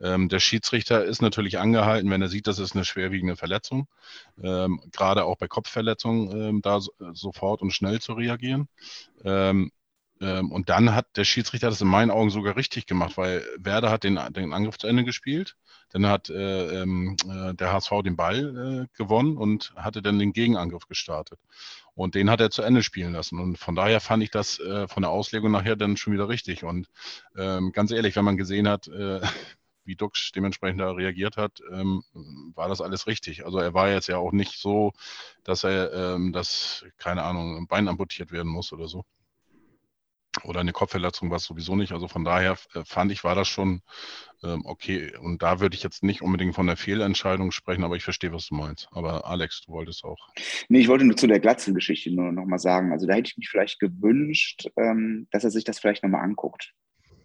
S3: Ähm, der Schiedsrichter ist natürlich angehalten, wenn er sieht, das ist eine schwerwiegende Verletzung, ähm, gerade auch bei Kopfverletzungen, ähm, da so, sofort und schnell zu reagieren. Ähm, und dann hat der Schiedsrichter das in meinen Augen sogar richtig gemacht, weil Werder hat den, den Angriff zu Ende gespielt. Dann hat äh, ähm, äh, der HSV den Ball äh, gewonnen und hatte dann den Gegenangriff gestartet. Und den hat er zu Ende spielen lassen. Und von daher fand ich das äh, von der Auslegung nachher dann schon wieder richtig. Und ähm, ganz ehrlich, wenn man gesehen hat, äh, wie Dux dementsprechend da reagiert hat, ähm, war das alles richtig. Also er war jetzt ja auch nicht so, dass er ähm, das, keine Ahnung, ein Bein amputiert werden muss oder so oder eine Kopfverletzung war es sowieso nicht. Also von daher äh, fand ich, war das schon ähm, okay. Und da würde ich jetzt nicht unbedingt von der Fehlentscheidung sprechen, aber ich verstehe, was du meinst. Aber Alex, du wolltest auch.
S4: Nee, ich wollte nur zu der Glatzel-Geschichte nur nochmal sagen. Also da hätte ich mich vielleicht gewünscht, ähm, dass er sich das vielleicht nochmal anguckt.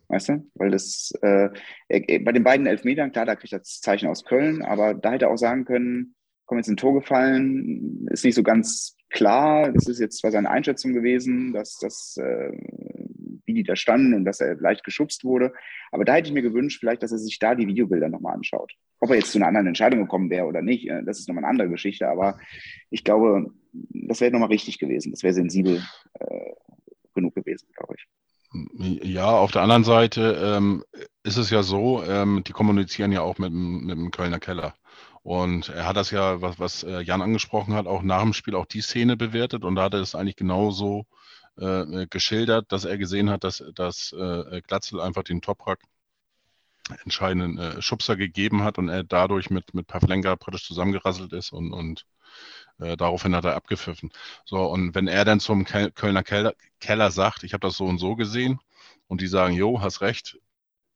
S4: Weißt du? Weil das äh, bei den beiden Elfmetern, klar, da kriegt er das Zeichen aus Köln, aber da hätte er auch sagen können, komm jetzt ein Tor gefallen, ist nicht so ganz klar. Das ist jetzt zwar seine Einschätzung gewesen, dass das äh, wie die da standen und dass er leicht geschubst wurde. Aber da hätte ich mir gewünscht, vielleicht, dass er sich da die Videobilder nochmal anschaut. Ob er jetzt zu einer anderen Entscheidung gekommen wäre oder nicht, äh, das ist nochmal eine andere Geschichte. Aber ich glaube, das wäre nochmal richtig gewesen. Das wäre sensibel äh, genug gewesen, glaube ich.
S3: Ja, auf der anderen Seite ähm, ist es ja so, ähm, die kommunizieren ja auch mit, mit dem Kölner Keller. Und er hat das ja, was, was äh, Jan angesprochen hat, auch nach dem Spiel auch die Szene bewertet und da hat er es eigentlich genauso äh, geschildert, dass er gesehen hat, dass, dass äh, Glatzel einfach den Toprak entscheidenden äh, Schubser gegeben hat und er dadurch mit, mit Pavlenka praktisch zusammengerasselt ist und, und äh, daraufhin hat er abgepfiffen. So, und wenn er dann zum Kölner Keller, Keller sagt, ich habe das so und so gesehen und die sagen, jo, hast recht,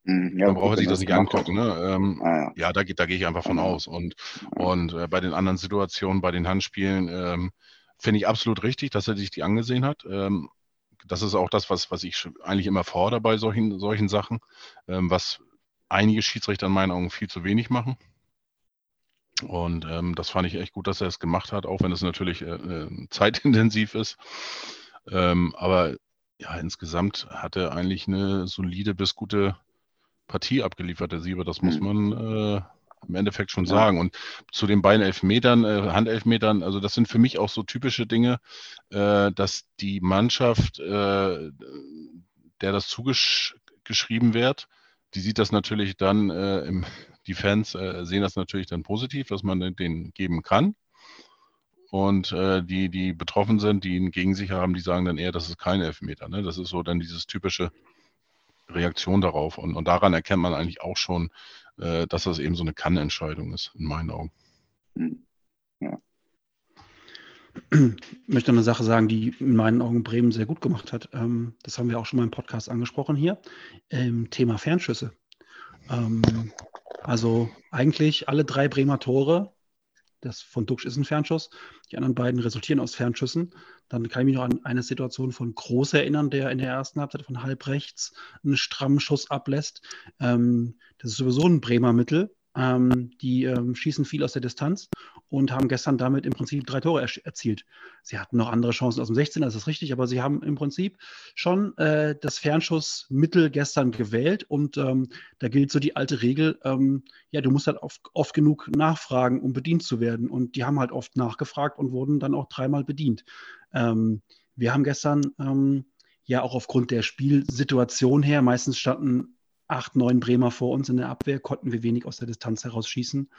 S3: hm, ja, dann braucht er sich das nicht angucken. Ne? Ähm, ah, ja, ja da, da gehe ich einfach von aus. Und, und äh, bei den anderen Situationen, bei den Handspielen, ähm, finde ich absolut richtig, dass er sich die angesehen hat. Ähm, das ist auch das, was, was ich eigentlich immer fordere bei solchen, solchen Sachen, ähm, was einige Schiedsrichter in meinen Augen viel zu wenig machen. Und ähm, das fand ich echt gut, dass er es gemacht hat, auch wenn es natürlich äh, äh, zeitintensiv ist. Ähm, aber ja, insgesamt hat er eigentlich eine solide bis gute Partie abgeliefert, der Sieber. Das muss mhm. man äh, im Endeffekt schon sagen. Und zu den beiden Elfmetern, äh, Handelfmetern, also das sind für mich auch so typische Dinge, äh, dass die Mannschaft, äh, der das zugeschrieben wird, die sieht das natürlich dann, äh, im, die Fans äh, sehen das natürlich dann positiv, dass man den geben kann. Und äh, die, die betroffen sind, die ihn gegen sich haben, die sagen dann eher, das ist kein Elfmeter. Ne? Das ist so dann dieses typische Reaktion darauf. Und, und daran erkennt man eigentlich auch schon, äh, dass das eben so eine Kann-Entscheidung ist, in meinen Augen.
S6: Ja. Ich möchte eine Sache sagen, die in meinen Augen Bremen sehr gut gemacht hat. Ähm, das haben wir auch schon mal im Podcast angesprochen hier. Ähm, Thema Fernschüsse. Ähm, also eigentlich alle drei Bremer Tore das von Duxch ist ein Fernschuss. Die anderen beiden resultieren aus Fernschüssen. Dann kann ich mich noch an eine Situation von Groß erinnern, der in der ersten Halbzeit von halb rechts einen strammen Schuss ablässt. Ähm, das ist sowieso ein Bremer Mittel. Ähm, die ähm, schießen viel aus der Distanz und haben gestern damit im Prinzip drei Tore er erzielt. Sie hatten noch andere Chancen aus dem 16, das ist richtig, aber sie haben im Prinzip schon äh, das Fernschussmittel gestern gewählt und ähm, da gilt so die alte Regel, ähm, ja, du musst halt oft, oft, genug nachfragen, um bedient zu werden und die haben halt oft nachgefragt und wurden dann auch dreimal bedient. Ähm, wir haben gestern ähm, ja auch aufgrund der Spielsituation her, meistens standen acht, neun Bremer vor uns in der Abwehr, konnten wir wenig aus der Distanz heraus schießen.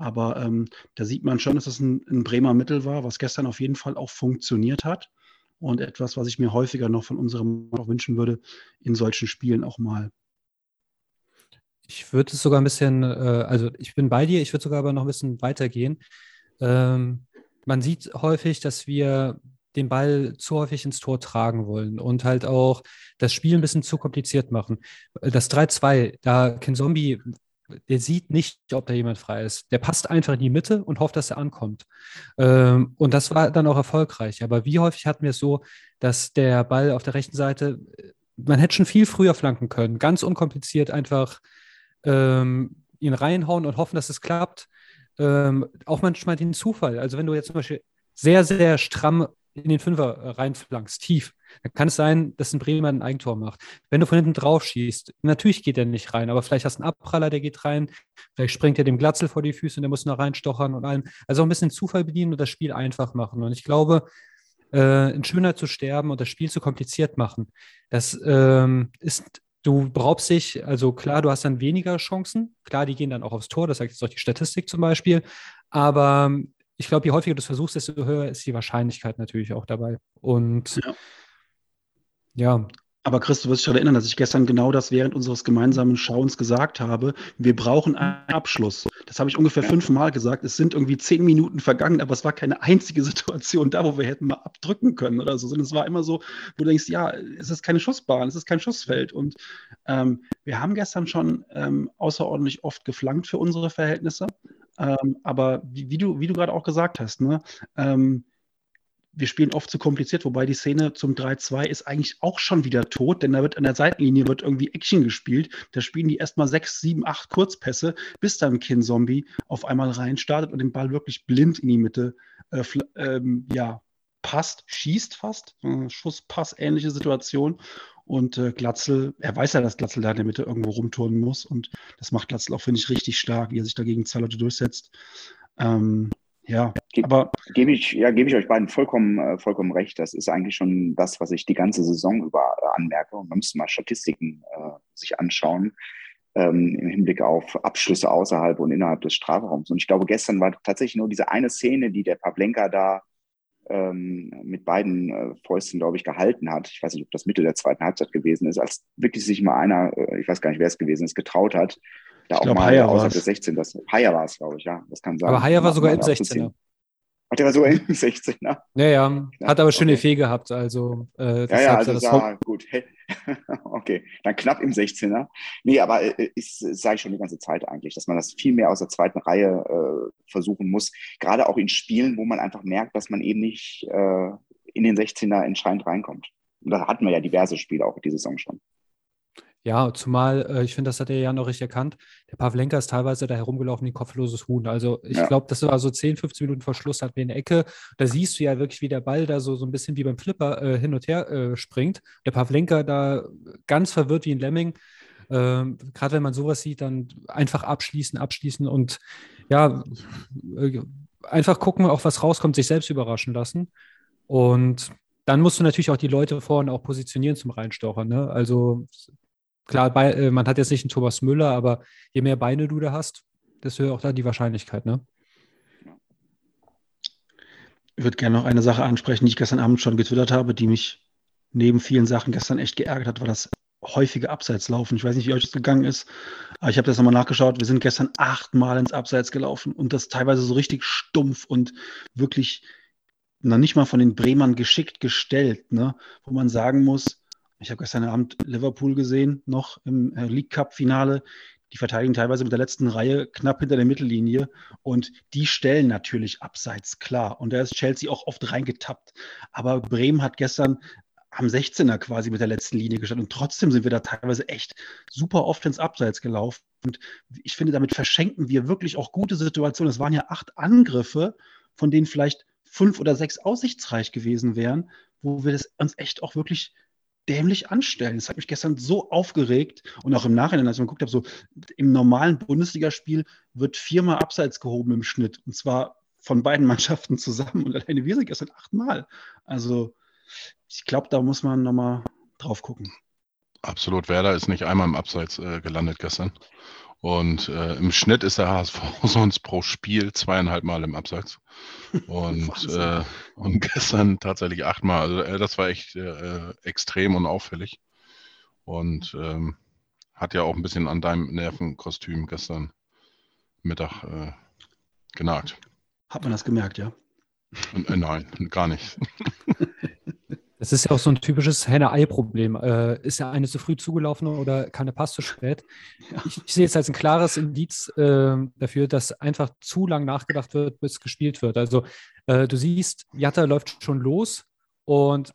S6: Aber ähm, da sieht man schon, dass es ein, ein, Bremer Mittel war, was gestern auf jeden Fall auch funktioniert hat. Und etwas, was ich mir häufiger noch von unserem auch wünschen würde, in solchen Spielen auch mal.
S5: Ich würde es sogar ein bisschen, äh, also ich bin bei dir, ich würde sogar aber noch ein bisschen weitergehen. Ähm, man sieht häufig, dass wir den Ball zu häufig ins Tor tragen wollen und halt auch das Spiel ein bisschen zu kompliziert machen. Das 3-2, da Ken Zombie, der sieht nicht, ob da jemand frei ist. Der passt einfach in die Mitte und hofft, dass er ankommt. Ähm, und das war dann auch erfolgreich. Aber wie häufig hatten wir es so, dass der Ball auf der rechten Seite, man hätte schon viel früher flanken können, ganz unkompliziert einfach ähm, ihn reinhauen und hoffen, dass es klappt. Ähm, auch manchmal den Zufall. Also wenn du jetzt zum Beispiel sehr, sehr stramm in den Fünfer äh, reinflankst, tief, dann kann es sein, dass ein Bremer ein Eigentor macht. Wenn du von hinten drauf schießt, natürlich geht er nicht rein, aber vielleicht hast du einen Abpraller, der geht rein, vielleicht springt er dem Glatzel vor die Füße und der muss noch reinstochern und allem. Also auch ein bisschen Zufall bedienen und das Spiel einfach machen. Und ich glaube, äh, in Schönheit zu sterben und das Spiel zu kompliziert machen, das ähm, ist Du beraubst dich, also klar, du hast dann weniger Chancen. Klar, die gehen dann auch aufs Tor, das sagt jetzt auch die Statistik zum Beispiel. Aber ich glaube, je häufiger du es versuchst, desto höher ist die Wahrscheinlichkeit natürlich auch dabei. Und ja. ja.
S6: Aber Chris, du wirst dich daran erinnern, dass ich gestern genau das während unseres gemeinsamen Schauens gesagt habe. Wir brauchen einen Abschluss. Das habe ich ungefähr fünfmal gesagt. Es sind irgendwie zehn Minuten vergangen, aber es war keine einzige Situation da, wo wir hätten mal abdrücken können oder so. Sondern es war immer so, wo du denkst, ja, es ist keine Schussbahn, es ist kein Schussfeld. Und ähm, wir haben gestern schon ähm, außerordentlich oft geflankt für unsere Verhältnisse. Ähm, aber wie, wie, du, wie du gerade auch gesagt hast, ne, ähm, wir spielen oft zu kompliziert, wobei die Szene zum 3-2 ist eigentlich auch schon wieder tot, denn da wird an der Seitenlinie wird irgendwie Action gespielt. Da spielen die erstmal sechs, sieben, acht Kurzpässe, bis dann Kin Zombie auf einmal reinstartet und den Ball wirklich blind in die Mitte äh, ähm, ja, passt, schießt fast. Äh, Schusspass, ähnliche Situation. Und äh, Glatzel, er weiß ja, dass Glatzel da in der Mitte irgendwo rumturnen muss. Und das macht Glatzel auch, finde ich, richtig stark, wie er sich dagegen zwei Leute durchsetzt. Ähm, ja,
S4: Ge aber. Gebe ich, ja, gebe ich euch beiden vollkommen, äh, vollkommen recht. Das ist eigentlich schon das, was ich die ganze Saison über äh, anmerke. Und man müsste mal Statistiken äh, sich anschauen. Ähm, im Hinblick auf Abschlüsse außerhalb und innerhalb des Strafraums. Und ich glaube, gestern war tatsächlich nur diese eine Szene, die der Pavlenka da ähm, mit beiden äh, Fäusten, glaube ich, gehalten hat. Ich weiß nicht, ob das Mitte der zweiten Halbzeit gewesen ist, als wirklich sich mal einer, äh, ich weiß gar nicht, wer es gewesen ist, getraut hat, da ich auch glaub, mal Haier außerhalb des 16. Das, Haier war es, glaube ich, ja. Das kann sein.
S5: Aber Haier war sogar im 16er.
S4: Ach, der war so im 16er.
S5: Ja, ja. Hat aber schöne okay. Fee gehabt. Also,
S4: äh, ja, ja, also das sah gut. okay, dann knapp im 16er. Nee, aber äh, ist, sage ich schon die ganze Zeit eigentlich, dass man das viel mehr aus der zweiten Reihe äh, versuchen muss. Gerade auch in Spielen, wo man einfach merkt, dass man eben nicht äh, in den 16er entscheidend reinkommt. Und da hatten wir ja diverse Spiele auch diese Saison schon.
S5: Ja, zumal, äh, ich finde, das hat er ja noch richtig erkannt. Der Pavlenka ist teilweise da herumgelaufen wie ein kopfloses Huhn. Also ich ja. glaube, das war so 10, 15 Minuten vor Schluss, hatten wir eine Ecke. Da siehst du ja wirklich, wie der Ball da so, so ein bisschen wie beim Flipper äh, hin und her äh, springt. Der Pavlenka da ganz verwirrt wie ein Lemming. Ähm, Gerade wenn man sowas sieht, dann einfach abschließen, abschließen und ja, äh, einfach gucken, auch was rauskommt, sich selbst überraschen lassen. Und dann musst du natürlich auch die Leute vorne auch positionieren zum Reinstochern. Ne? Also Klar, bei, äh, man hat jetzt nicht einen Thomas Müller, aber je mehr Beine du da hast, desto höher auch da die Wahrscheinlichkeit, ne?
S6: Ich würde gerne noch eine Sache ansprechen, die ich gestern Abend schon getwittert habe, die mich neben vielen Sachen gestern echt geärgert hat, war das häufige Abseitslaufen. Ich weiß nicht, wie euch das gegangen ist, aber ich habe das nochmal nachgeschaut. Wir sind gestern achtmal ins Abseits gelaufen und das teilweise so richtig stumpf und wirklich noch nicht mal von den Bremern geschickt gestellt, ne? wo man sagen muss, ich habe gestern Abend Liverpool gesehen, noch im äh, League Cup-Finale. Die verteidigen teilweise mit der letzten Reihe knapp hinter der Mittellinie und die stellen natürlich abseits, klar. Und da ist Chelsea auch oft reingetappt. Aber Bremen hat gestern am 16er quasi mit der letzten Linie gestanden und trotzdem sind wir da teilweise echt super oft ins Abseits gelaufen. Und ich finde, damit verschenken wir wirklich auch gute Situationen. Es waren ja acht Angriffe, von denen vielleicht fünf oder sechs aussichtsreich gewesen wären, wo wir das uns echt auch wirklich dämlich anstellen. Das hat mich gestern so aufgeregt und auch im Nachhinein, als ich mal geguckt habe, so im normalen Bundesligaspiel wird viermal abseits gehoben im Schnitt und zwar von beiden Mannschaften zusammen und alleine wir sind gestern achtmal. Also ich glaube, da muss man nochmal drauf gucken.
S3: Absolut, Werder ist nicht einmal im Abseits äh, gelandet gestern. Und äh, im Schnitt ist der HSV sonst pro Spiel zweieinhalb Mal im Abseits. Und, äh, und gestern tatsächlich achtmal. Also äh, das war echt äh, extrem und auffällig. Und ähm, hat ja auch ein bisschen an deinem Nervenkostüm gestern Mittag äh, genagt.
S6: Hat man das gemerkt, ja?
S3: Äh, nein, gar nicht.
S5: Das ist ja auch so ein typisches Henne-Ei-Problem. Äh, ist ja eine zu früh zugelaufen oder kam der Pass zu spät? Ich, ich sehe es als ein klares Indiz äh, dafür, dass einfach zu lang nachgedacht wird, bis gespielt wird. Also äh, du siehst, Jatta läuft schon los und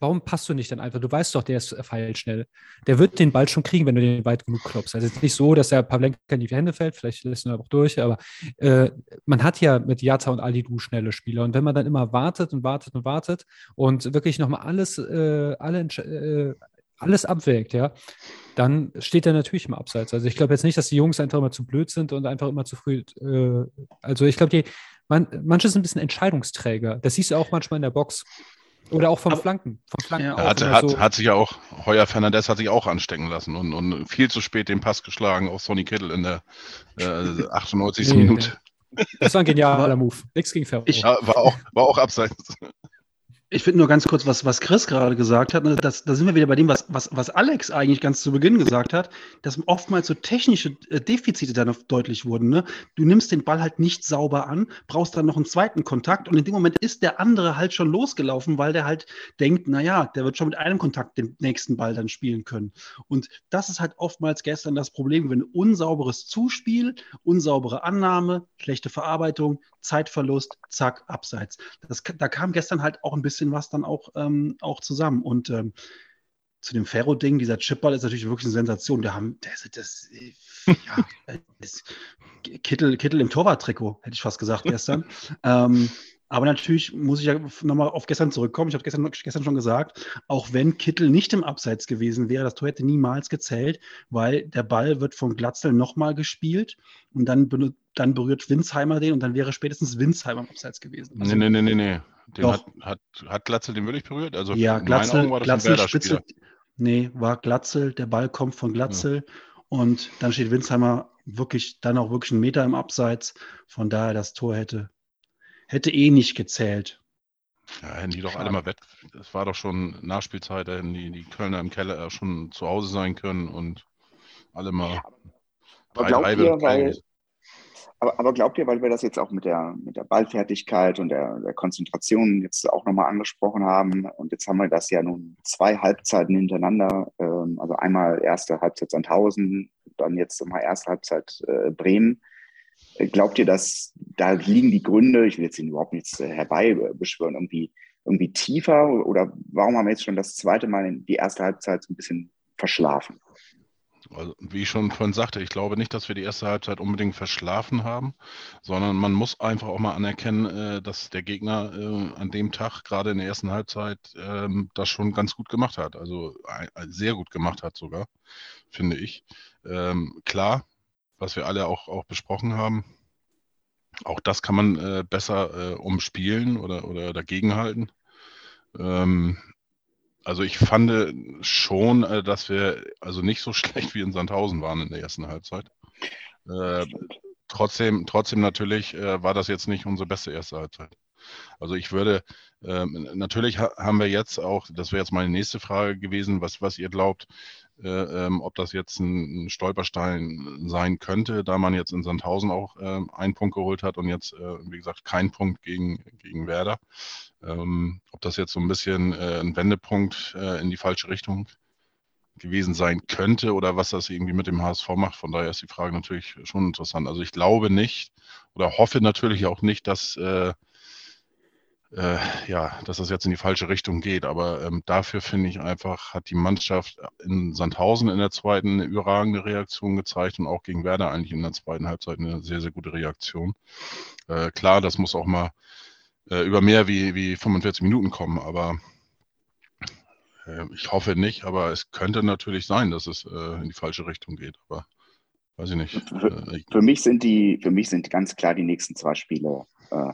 S5: Warum passt du nicht dann einfach? Du weißt doch, der ist feilschnell. Der wird den Ball schon kriegen, wenn du den weit genug klopfst. Also es ist nicht so, dass der Pavlenka in die Hände fällt, vielleicht lässt er auch durch, aber äh, man hat ja mit Jata und Alidu schnelle Spieler. Und wenn man dann immer wartet und wartet und wartet und wirklich nochmal alles, äh, alle, äh, alles abwägt, ja, dann steht er natürlich im Abseits. Also ich glaube jetzt nicht, dass die Jungs einfach immer zu blöd sind und einfach immer zu früh. Äh, also ich glaube, die man, manche sind ein bisschen Entscheidungsträger. Das siehst du auch manchmal in der Box. Oder auch vom Aber, Flanken. Vom Flanken
S3: ja. hat, hat, so. hat sich ja auch, Heuer Fernandez hat sich auch anstecken lassen und, und viel zu spät den Pass geschlagen auf Sonny Kittel in der äh, 98. Nee, Minute.
S5: Nee. Das war ein genialer Move. Nichts gegen Ferro.
S3: Ich, war, auch, war auch abseits.
S6: Ich finde nur ganz kurz, was, was Chris gerade gesagt hat, ne, das, da sind wir wieder bei dem, was, was, was Alex eigentlich ganz zu Beginn gesagt hat, dass oftmals so technische äh, Defizite dann deutlich wurden. Ne? Du nimmst den Ball halt nicht sauber an, brauchst dann noch einen zweiten Kontakt und in dem Moment ist der andere halt schon losgelaufen, weil der halt denkt, naja, der wird schon mit einem Kontakt den nächsten Ball dann spielen können. Und das ist halt oftmals gestern das Problem, wenn unsauberes Zuspiel, unsaubere Annahme, schlechte Verarbeitung, Zeitverlust, zack, abseits. Das, da kam gestern halt auch ein bisschen was dann auch, ähm, auch zusammen. Und ähm, zu dem Ferro-Ding, dieser Chipball ist natürlich wirklich eine Sensation. Da haben, das, das, ja, das, Kittel, Kittel im Torwarttrikot, hätte ich fast gesagt gestern. ähm, aber natürlich muss ich ja nochmal auf gestern zurückkommen. Ich habe gestern, gestern schon gesagt, auch wenn Kittel nicht im Abseits gewesen wäre, das Tor hätte niemals gezählt, weil der Ball wird von Glatzel nochmal gespielt und dann, dann berührt Winsheimer den und dann wäre spätestens Winsheimer im Abseits gewesen.
S3: Also, nee, nee, nee, nee. Den hat, hat, hat Glatzel den wirklich berührt? Also
S6: ja, Glatzel, war Glatzel spitzelt, Nee, war Glatzel, der Ball kommt von Glatzel ja. und dann steht Winsheimer wirklich, dann auch wirklich einen Meter im Abseits. Von daher das Tor hätte hätte eh nicht gezählt.
S3: Ja, hätten die doch alle mal wett. Es war doch schon Nachspielzeit, da hätten die, die Kölner im Keller schon zu Hause sein können und alle mal.
S4: Aber glaubt, ihr, weil, aber, aber, glaubt ihr, weil wir das jetzt auch mit der, mit der Ballfertigkeit und der, der Konzentration jetzt auch nochmal angesprochen haben und jetzt haben wir das ja nun zwei Halbzeiten hintereinander, ähm, also einmal erste Halbzeit Sandhausen, dann jetzt mal erste Halbzeit äh, Bremen. Glaubt ihr, dass da liegen die Gründe, ich will jetzt ihn überhaupt nichts äh, herbeibeschwören, irgendwie, irgendwie tiefer? Oder warum haben wir jetzt schon das zweite Mal die erste Halbzeit so ein bisschen verschlafen?
S3: Also, wie ich schon vorhin sagte, ich glaube nicht, dass wir die erste Halbzeit unbedingt verschlafen haben, sondern man muss einfach auch mal anerkennen, äh, dass der Gegner äh, an dem Tag, gerade in der ersten Halbzeit, ähm, das schon ganz gut gemacht hat. Also sehr gut gemacht hat sogar, finde ich. Ähm, klar, was wir alle auch, auch besprochen haben. Auch das kann man äh, besser äh, umspielen oder, oder dagegenhalten. Ähm, also ich fand schon, äh, dass wir also nicht so schlecht wie in Sandhausen waren in der ersten Halbzeit. Äh, trotzdem, trotzdem natürlich äh, war das jetzt nicht unsere beste erste Halbzeit. Also ich würde, ähm, natürlich ha haben wir jetzt auch, das wäre jetzt meine nächste Frage gewesen, was, was ihr glaubt, ähm, ob das jetzt ein, ein, Stolperstein sein könnte, da man jetzt in Sandhausen auch äh, einen Punkt geholt hat und jetzt, äh, wie gesagt, keinen Punkt gegen, gegen Werder. Ähm, ob das jetzt so ein bisschen äh, ein Wendepunkt äh, in die falsche Richtung gewesen sein könnte oder was das irgendwie mit dem HSV macht. Von daher ist die Frage natürlich schon interessant. Also ich glaube nicht oder hoffe natürlich auch nicht, dass äh, ja, dass das jetzt in die falsche Richtung geht. Aber ähm, dafür finde ich einfach, hat die Mannschaft in Sandhausen in der zweiten eine überragende Reaktion gezeigt und auch gegen Werder eigentlich in der zweiten Halbzeit eine sehr, sehr gute Reaktion. Äh, klar, das muss auch mal äh, über mehr wie, wie 45 Minuten kommen, aber äh, ich hoffe nicht, aber es könnte natürlich sein, dass es äh, in die falsche Richtung geht. Aber weiß ich nicht.
S4: Für, äh, für, mich sind die, für mich sind ganz klar die nächsten zwei Spiele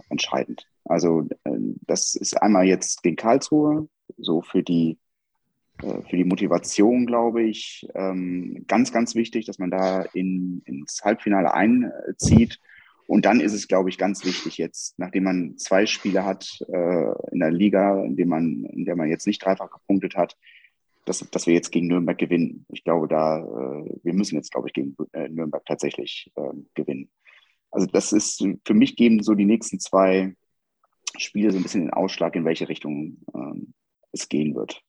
S4: entscheidend. Also äh, das ist einmal jetzt gegen Karlsruhe, so für die, äh, für die Motivation, glaube ich, ähm, ganz, ganz wichtig, dass man da in, ins Halbfinale einzieht. Und dann ist es, glaube ich, ganz wichtig jetzt, nachdem man zwei Spiele hat äh, in der Liga, in, dem man, in der man jetzt nicht dreifach gepunktet hat, dass, dass wir jetzt gegen Nürnberg gewinnen. Ich glaube, da, wir müssen jetzt, glaube ich, gegen Nürnberg tatsächlich gewinnen. Also das ist, für mich geben so die nächsten zwei Spiel so ein bisschen den Ausschlag, in welche Richtung ähm, es gehen wird.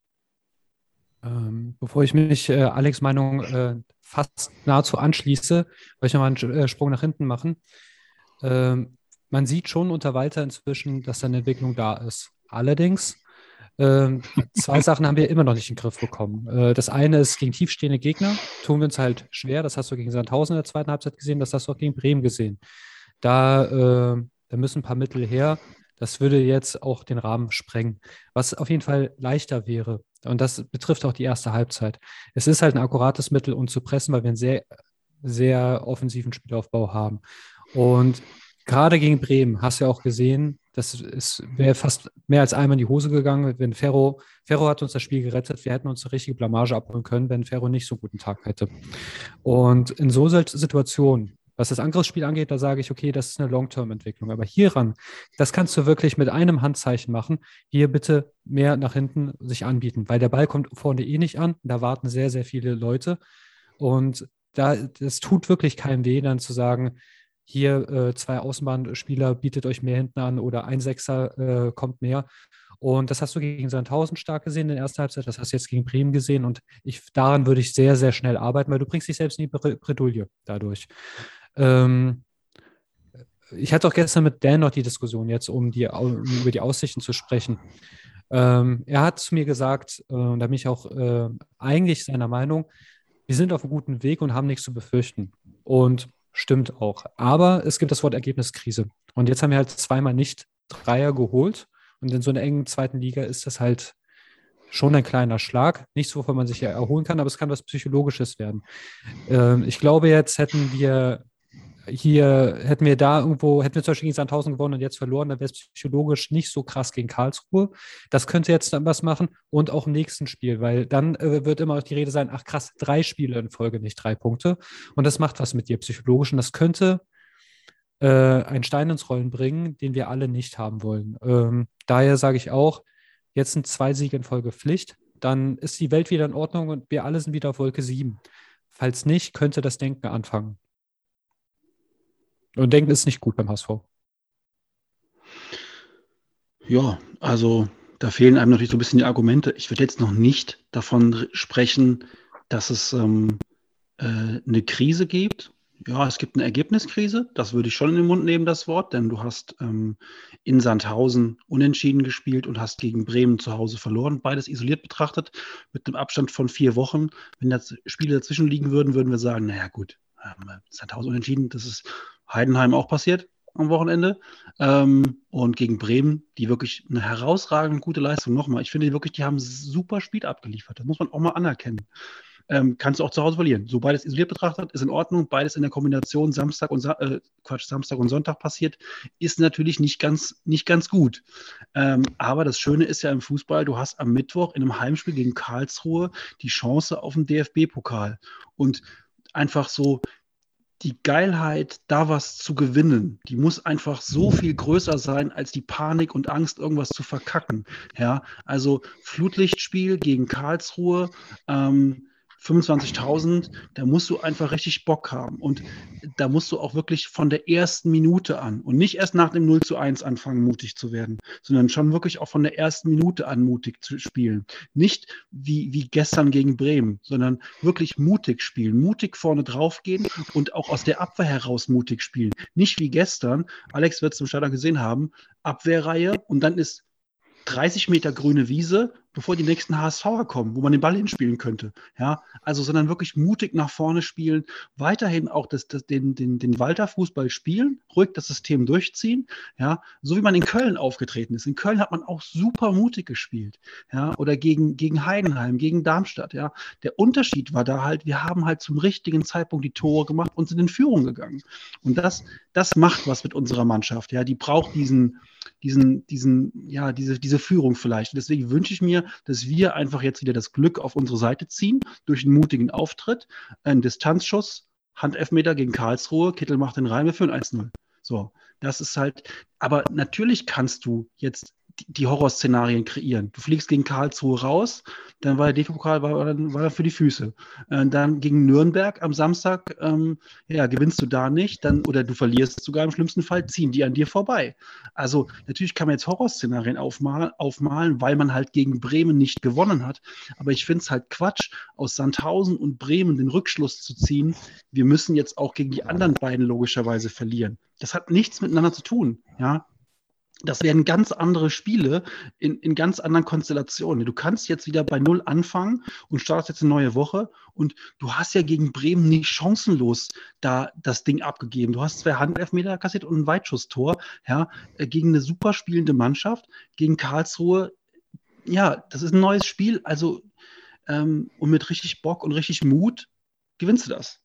S5: Ähm, bevor ich mich äh, Alex Meinung äh, fast nahezu anschließe, wollte ich nochmal einen äh, Sprung nach hinten machen. Ähm, man sieht schon unter Walter inzwischen, dass seine Entwicklung da ist. Allerdings, ähm, zwei Sachen haben wir immer noch nicht in den Griff bekommen. Äh, das eine ist gegen tiefstehende Gegner, tun wir uns halt schwer. Das hast du gegen Sandhausen in der zweiten Halbzeit gesehen, das hast du auch gegen Bremen gesehen. Da, äh, da müssen ein paar Mittel her. Das würde jetzt auch den Rahmen sprengen. Was auf jeden Fall leichter wäre, und das betrifft auch die erste Halbzeit. Es ist halt ein akkurates Mittel, um zu pressen, weil wir einen sehr, sehr offensiven Spielaufbau haben. Und gerade gegen Bremen hast du ja auch gesehen, das wäre fast mehr als einmal in die Hose gegangen, wenn Ferro, Ferro hat uns das Spiel gerettet. Wir hätten uns eine richtige Blamage abholen können, wenn Ferro nicht so einen guten Tag hätte. Und in so Situationen was das Angriffsspiel angeht, da sage ich, okay, das ist eine Long-Term-Entwicklung. Aber hieran, das kannst du wirklich mit einem Handzeichen machen. Hier bitte mehr nach hinten sich anbieten, weil der Ball kommt vorne eh nicht an. Da warten sehr, sehr viele Leute. Und da, das tut wirklich keinem weh, dann zu sagen, hier äh, zwei Außenbahnspieler bietet euch mehr hinten an oder ein Sechser äh, kommt mehr. Und das hast du gegen Sandhausen stark gesehen in der ersten Halbzeit, das hast du jetzt gegen Bremen gesehen. Und ich, daran würde ich sehr, sehr schnell arbeiten, weil du bringst dich selbst in die Bredouille dadurch. Ähm, ich hatte auch gestern mit Dan noch die Diskussion jetzt, um, die, um über die Aussichten zu sprechen. Ähm, er hat zu mir gesagt, äh, und da bin ich auch äh, eigentlich seiner Meinung, wir sind auf einem guten Weg und haben nichts zu befürchten. Und stimmt auch. Aber es gibt das Wort Ergebniskrise. Und jetzt haben wir halt zweimal nicht Dreier geholt. Und in so einer engen zweiten Liga ist das halt schon ein kleiner Schlag. Nichts, wovon man sich ja erholen kann, aber es kann was Psychologisches werden. Ähm, ich glaube, jetzt hätten wir hier hätten wir da irgendwo, hätten wir zum Beispiel gegen Sandhausen gewonnen und jetzt verloren, dann wäre es psychologisch nicht so krass gegen Karlsruhe. Das könnte jetzt dann was machen und auch im nächsten Spiel, weil dann äh, wird immer die Rede sein, ach krass, drei Spiele in Folge, nicht drei Punkte. Und das macht was mit dir psychologisch und das könnte äh, einen Stein ins Rollen bringen, den wir alle nicht haben wollen. Ähm, daher sage ich auch, jetzt sind zwei Siege in Folge Pflicht, dann ist die Welt wieder in Ordnung und wir alle sind wieder auf Wolke 7. Falls nicht, könnte das Denken anfangen. Und denken ist nicht gut beim HSV.
S6: Ja, also da fehlen einem natürlich so ein bisschen die Argumente. Ich würde jetzt noch nicht davon sprechen, dass es ähm, äh, eine Krise gibt. Ja, es gibt eine Ergebniskrise, das würde ich schon in den Mund nehmen, das Wort, denn du hast ähm, in Sandhausen unentschieden gespielt und hast gegen Bremen zu Hause verloren. Beides isoliert betrachtet, mit einem Abstand von vier Wochen. Wenn das Spiele dazwischen liegen würden, würden wir sagen, naja gut, ähm, Sandhausen unentschieden, das ist Heidenheim auch passiert am Wochenende. Ähm, und gegen Bremen, die wirklich eine herausragend gute Leistung. Nochmal, ich finde wirklich, die haben super Spiel abgeliefert. Das muss man auch mal anerkennen. Ähm, kannst du auch zu Hause verlieren. So beides isoliert betrachtet ist in Ordnung. Beides in der Kombination Samstag und äh, Quatsch, Samstag und Sonntag passiert, ist natürlich nicht ganz, nicht ganz gut. Ähm, aber das Schöne ist ja im Fußball, du hast am Mittwoch in einem Heimspiel gegen Karlsruhe die Chance auf den DFB-Pokal. Und einfach so die Geilheit, da was zu gewinnen, die muss einfach so viel größer sein als die Panik und Angst, irgendwas zu verkacken. Ja, also Flutlichtspiel gegen Karlsruhe, ähm, 25.000, da musst du einfach richtig Bock haben. Und da musst du auch wirklich von der ersten Minute an und nicht erst nach dem 0 zu 1 anfangen, mutig zu werden, sondern schon wirklich auch von der ersten Minute an mutig zu spielen. Nicht wie, wie gestern gegen Bremen, sondern wirklich mutig spielen, mutig vorne drauf gehen und auch aus der Abwehr heraus mutig spielen. Nicht wie gestern, Alex wird es im Stadion gesehen haben, Abwehrreihe und dann ist 30 Meter grüne Wiese, bevor die nächsten HSVer kommen, wo man den Ball hinspielen könnte. Ja, also, sondern wirklich mutig nach vorne spielen, weiterhin auch das, das, den, den, den Walter-Fußball spielen, ruhig das System durchziehen. Ja, so wie man in Köln aufgetreten ist. In Köln hat man auch super mutig gespielt. Ja, oder gegen, gegen Heidenheim, gegen Darmstadt. Ja, der Unterschied war da halt, wir haben halt zum richtigen Zeitpunkt die Tore gemacht und sind in Führung gegangen. Und das, das macht was mit unserer Mannschaft. Ja, die braucht diesen, diesen, diesen, ja, diese, diese Führung vielleicht. Und deswegen wünsche ich mir, dass wir einfach jetzt wieder das Glück auf unsere Seite ziehen, durch einen mutigen Auftritt, einen Distanzschuss, Handelfmeter gegen Karlsruhe, Kittel macht den Reime für ein 1-0. So, das ist halt, aber natürlich kannst du jetzt die Horrorszenarien kreieren. Du fliegst gegen Karlsruhe raus, dann war der DFB-Pokal war, war, dann für die Füße. Äh, dann gegen Nürnberg am Samstag, ähm, ja, gewinnst du da nicht, dann, oder du verlierst sogar im schlimmsten Fall, ziehen die an dir vorbei. Also natürlich kann man jetzt Horrorszenarien aufmalen, aufmalen weil man halt gegen Bremen nicht gewonnen hat. Aber ich finde es halt Quatsch, aus Sandhausen und Bremen den Rückschluss zu ziehen, wir müssen jetzt auch gegen die anderen beiden logischerweise verlieren. Das hat nichts miteinander zu tun. Ja, das werden ganz andere Spiele in, in ganz anderen Konstellationen. Du kannst jetzt wieder bei Null anfangen und startest jetzt eine neue Woche und du hast ja gegen Bremen nicht chancenlos da das Ding abgegeben. Du hast zwei Handelfmeter kassiert und ein Weitschusstor, ja, äh, gegen eine super spielende Mannschaft, gegen Karlsruhe. Ja, das ist ein neues Spiel, also ähm, und mit richtig Bock und richtig Mut gewinnst du das.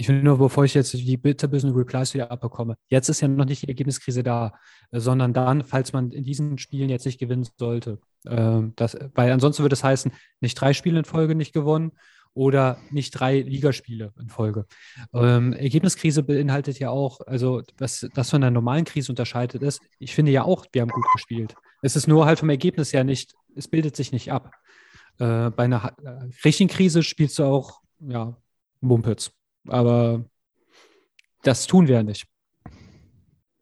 S5: Ich will nur, bevor ich jetzt die bitterbösen Replies wieder abbekomme, jetzt ist ja noch nicht die Ergebniskrise da, äh, sondern dann, falls man in diesen Spielen jetzt nicht gewinnen sollte. Ähm, das, weil ansonsten würde es heißen, nicht drei Spiele in Folge nicht gewonnen oder nicht drei Ligaspiele in Folge. Ähm, Ergebniskrise beinhaltet ja auch, also was das von einer normalen Krise unterscheidet ist, ich finde ja auch, wir haben gut gespielt. Es ist nur halt vom Ergebnis her nicht, es bildet sich nicht ab. Äh, bei einer äh, richtigen Krise spielst du auch, ja, Mumpitz. Aber das tun wir ja nicht.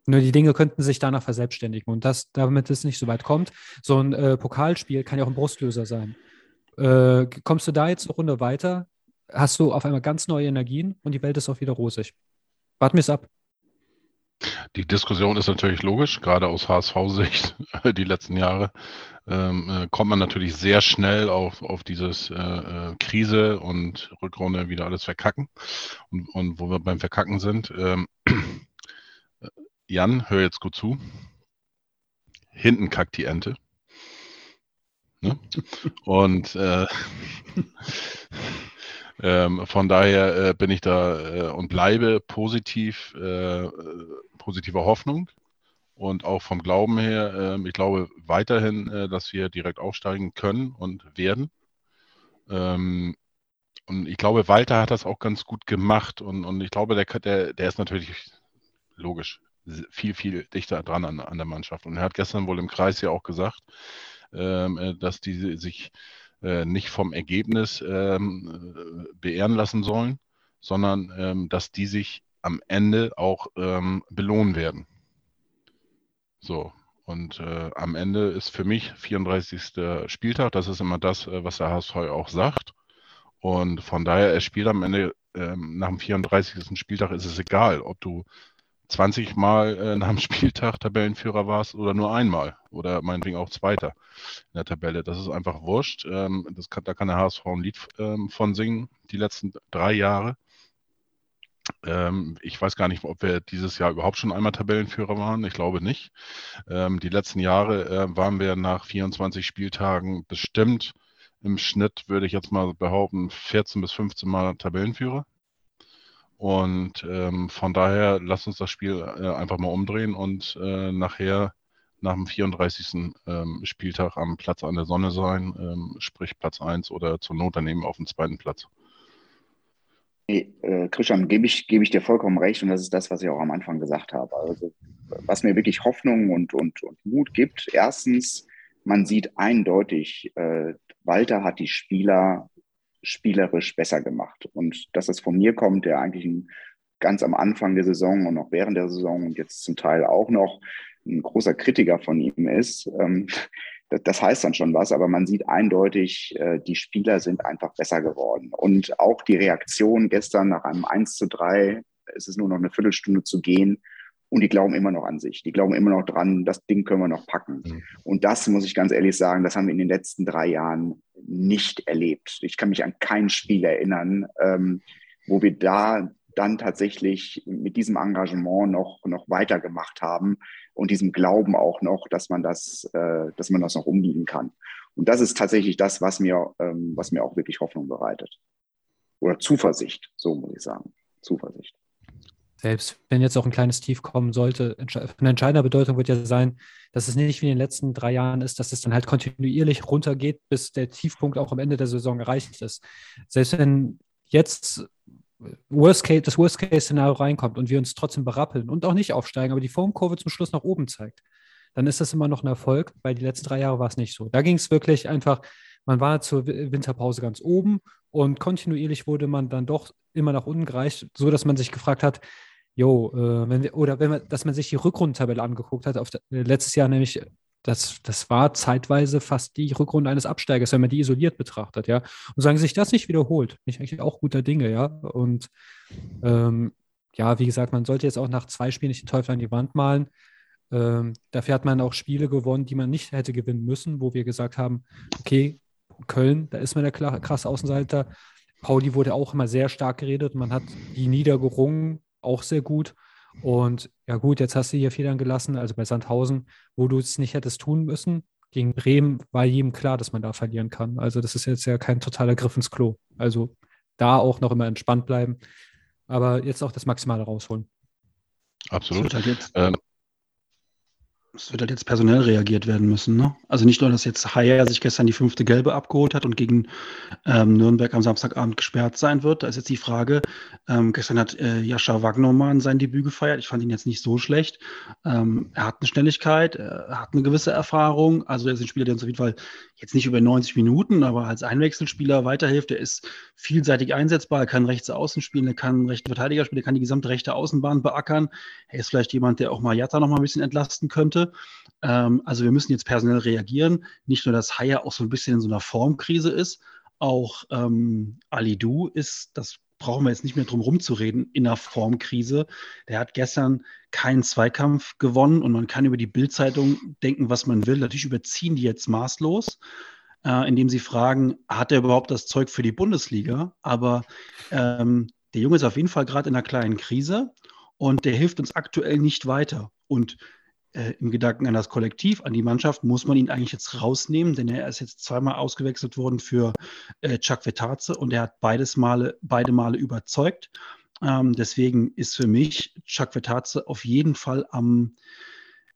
S5: Nur die Dinge könnten sich danach verselbstständigen. Und das, damit es nicht so weit kommt, so ein äh, Pokalspiel kann ja auch ein Brustlöser sein. Äh, kommst du da jetzt eine Runde weiter, hast du auf einmal ganz neue Energien und die Welt ist auch wieder rosig. Warten wir es ab.
S3: Die Diskussion ist natürlich logisch, gerade aus HSV-Sicht die letzten Jahre ähm, äh, kommt man natürlich sehr schnell auf, auf dieses äh, äh, Krise und Rückrunde wieder alles verkacken. Und, und wo wir beim Verkacken sind, ähm, Jan, hör jetzt gut zu. Hinten kackt die Ente. Ne? Und äh, ähm, von daher äh, bin ich da äh, und bleibe positiv, äh, positiver Hoffnung und auch vom Glauben her, äh, ich glaube weiterhin, äh, dass wir direkt aufsteigen können und werden. Ähm, und ich glaube, Walter hat das auch ganz gut gemacht und, und ich glaube, der, der, der ist natürlich logisch viel, viel dichter dran an, an der Mannschaft. Und er hat gestern wohl im Kreis ja auch gesagt, ähm, äh, dass die sich äh, nicht vom Ergebnis ähm, beehren lassen sollen, sondern ähm, dass die sich am Ende auch ähm, belohnen werden. So, und äh, am Ende ist für mich 34. Spieltag, das ist immer das, äh, was der HSV auch sagt. Und von daher, er spielt am Ende, ähm, nach dem 34. Spieltag ist es egal, ob du 20 Mal äh, nach dem Spieltag Tabellenführer warst oder nur einmal oder meinetwegen auch Zweiter in der Tabelle. Das ist einfach wurscht. Ähm, das kann, da kann der HSV ein Lied ähm, von singen, die letzten drei Jahre. Ähm, ich weiß gar nicht, ob wir dieses Jahr überhaupt schon einmal Tabellenführer waren. Ich glaube nicht. Ähm, die letzten Jahre äh, waren wir nach 24 Spieltagen bestimmt im Schnitt, würde ich jetzt mal behaupten, 14 bis 15 Mal Tabellenführer. Und ähm, von daher lasst uns das Spiel äh, einfach mal umdrehen und äh, nachher nach dem 34. Ähm, Spieltag am Platz an der Sonne sein, sprich Platz 1 oder zur Not daneben auf dem zweiten Platz.
S4: Hey, äh, Christian, gebe ich, gebe ich dir vollkommen recht und das ist das, was ich auch am Anfang gesagt habe. Also, was mir wirklich Hoffnung und, und, und Mut gibt, erstens, man sieht eindeutig, äh, Walter hat die Spieler spielerisch besser gemacht. Und dass es von mir kommt, der eigentlich ganz am Anfang der Saison und auch während der Saison und jetzt zum Teil auch noch ein großer Kritiker von ihm ist, ähm, das heißt dann schon was, aber man sieht eindeutig, äh, die Spieler sind einfach besser geworden. Und auch die Reaktion gestern nach einem 1 zu 3, es ist nur noch eine Viertelstunde zu gehen, und die glauben immer noch an sich. Die glauben immer noch dran, das Ding können wir noch packen. Mhm. Und das muss ich ganz ehrlich sagen, das haben wir in den letzten drei Jahren nicht erlebt. Ich kann mich an kein Spiel erinnern, ähm, wo wir da dann tatsächlich mit diesem Engagement noch, noch weitergemacht haben und diesem Glauben auch noch, dass man das, äh, dass man das noch umbiegen kann. Und das ist tatsächlich das, was mir, ähm, was mir auch wirklich Hoffnung bereitet. Oder Zuversicht, so muss ich sagen. Zuversicht.
S5: Selbst wenn jetzt auch ein kleines Tief kommen sollte, von entscheidender Bedeutung wird ja sein, dass es nicht wie in den letzten drei Jahren ist, dass es dann halt kontinuierlich runtergeht, bis der Tiefpunkt auch am Ende der Saison erreicht ist. Selbst wenn jetzt Worst Case, das Worst-Case-Szenario reinkommt und wir uns trotzdem berappeln und auch nicht aufsteigen, aber die Formkurve zum Schluss nach oben zeigt, dann ist das immer noch ein Erfolg, weil die letzten drei Jahre war es nicht so. Da ging es wirklich einfach, man war zur Winterpause ganz oben und kontinuierlich wurde man dann doch immer nach unten gereicht, so dass man sich gefragt hat, jo, äh, wenn wir, oder wenn man, dass man sich die Rückrundentabelle angeguckt hat, auf der, letztes Jahr nämlich, das, das war zeitweise fast die Rückrunde eines Absteigers, wenn man die isoliert betrachtet, ja. Und sagen sich das nicht wiederholt, bin ich eigentlich auch guter Dinge, ja. Und ähm, ja, wie gesagt, man sollte jetzt auch nach zwei Spielen nicht den Teufel an die Wand malen. Ähm, dafür hat man auch Spiele gewonnen, die man nicht hätte gewinnen müssen, wo wir gesagt haben, okay, Köln, da ist man der krasse Außenseiter. Pauli wurde auch immer sehr stark geredet. Man hat die niedergerungen, auch sehr gut. Und ja gut, jetzt hast du hier Federn gelassen, also bei Sandhausen, wo du es nicht hättest tun müssen. Gegen Bremen war jedem klar, dass man da verlieren kann. Also das ist jetzt ja kein totaler Griff ins Klo. Also da auch noch immer entspannt bleiben, aber jetzt auch das Maximale rausholen.
S3: Absolut.
S6: Halt jetzt, ähm, es wird halt jetzt personell reagiert werden müssen. Ne? Also nicht nur, dass jetzt Haier sich gestern die fünfte Gelbe abgeholt hat und gegen ähm, Nürnberg am Samstagabend gesperrt sein wird. Da ist jetzt die Frage, ähm, gestern hat äh, Jascha Wagnermann sein Debüt gefeiert. Ich fand ihn jetzt nicht so schlecht. Ähm, er hat eine Schnelligkeit, er hat eine gewisse Erfahrung. Also er ist ein Spieler, der uns auf jeden Fall jetzt nicht über 90 Minuten, aber als Einwechselspieler weiterhilft. Er ist vielseitig einsetzbar, er kann rechts außen spielen, er kann rechten Verteidiger spielen, er kann die gesamte rechte Außenbahn beackern. Er ist vielleicht jemand, der auch mal Jatta noch mal ein bisschen entlasten könnte. Ähm, also wir müssen jetzt personell reagieren. Nicht nur, dass Haya auch so ein bisschen in so einer Formkrise ist, auch ähm, Du ist, das brauchen wir jetzt nicht mehr drum rumzureden, in einer Formkrise. Der hat gestern keinen Zweikampf gewonnen und man kann über die Bildzeitung denken, was man will. Natürlich überziehen die jetzt maßlos, äh, indem sie fragen, hat er überhaupt das Zeug für die Bundesliga? Aber ähm, der Junge ist auf jeden Fall gerade in einer kleinen Krise und der hilft uns aktuell nicht weiter. Und äh, im Gedanken an das Kollektiv, an die Mannschaft, muss man ihn eigentlich jetzt rausnehmen, denn er ist jetzt zweimal ausgewechselt worden für äh, Chuck Vetaze und er hat beides Male, beide Male überzeugt. Ähm, deswegen ist für mich Chuck Vetaze auf jeden Fall am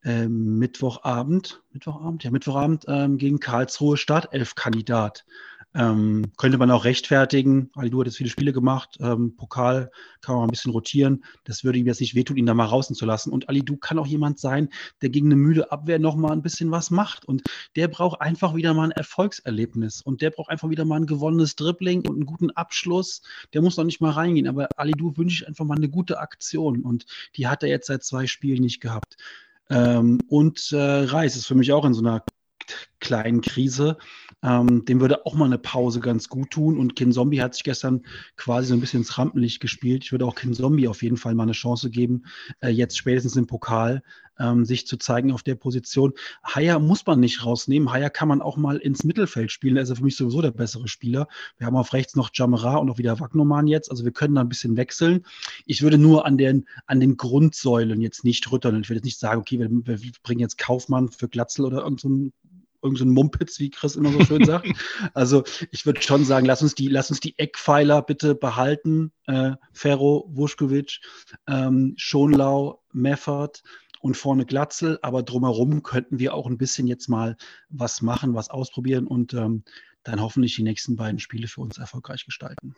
S6: äh, Mittwochabend, Mittwochabend, ja, Mittwochabend ähm, gegen Karlsruhe Startelf-Kandidat. Ähm, könnte man auch rechtfertigen. Alidu hat jetzt viele Spiele gemacht. Ähm, Pokal kann man ein bisschen rotieren. Das würde ihm jetzt nicht wehtun, ihn da mal rausen zu lassen. Und Alidu kann auch jemand sein, der gegen eine müde Abwehr noch mal ein bisschen was macht. Und der braucht einfach wieder mal ein Erfolgserlebnis. Und der braucht einfach wieder mal ein gewonnenes Dribbling und einen guten Abschluss. Der muss noch nicht mal reingehen. Aber Alidu wünsche ich einfach mal eine gute Aktion. Und die hat er jetzt seit zwei Spielen nicht gehabt. Ähm, und äh, Reis ist für mich auch in so einer kleinen Krise. Ähm, dem würde auch mal eine Pause ganz gut tun. Und Kin Zombie hat sich gestern quasi so ein bisschen ins Rampenlicht gespielt. Ich würde auch Kin Zombie auf jeden Fall mal eine Chance geben, äh, jetzt spätestens im Pokal ähm, sich zu zeigen auf der Position. Haier muss man nicht rausnehmen. Haier kann man auch mal ins Mittelfeld spielen. Er ist ja für mich sowieso der bessere Spieler. Wir haben auf rechts noch Jamera und auch wieder Wagnoman jetzt. Also wir können da ein bisschen wechseln. Ich würde nur an den, an den Grundsäulen jetzt nicht rütteln. Ich würde jetzt nicht sagen, okay, wir, wir bringen jetzt Kaufmann für Glatzel oder irgendeinen so irgendein so Mumpitz, wie Chris immer so schön sagt. Also ich würde schon sagen, lass uns die, lass uns die Eckpfeiler bitte behalten. Äh, Ferro, Vuskovic, ähm, Schonlau, Meffert und vorne Glatzel, aber drumherum könnten wir auch ein bisschen jetzt mal was machen, was ausprobieren und ähm, dann hoffentlich die nächsten beiden Spiele für uns erfolgreich gestalten.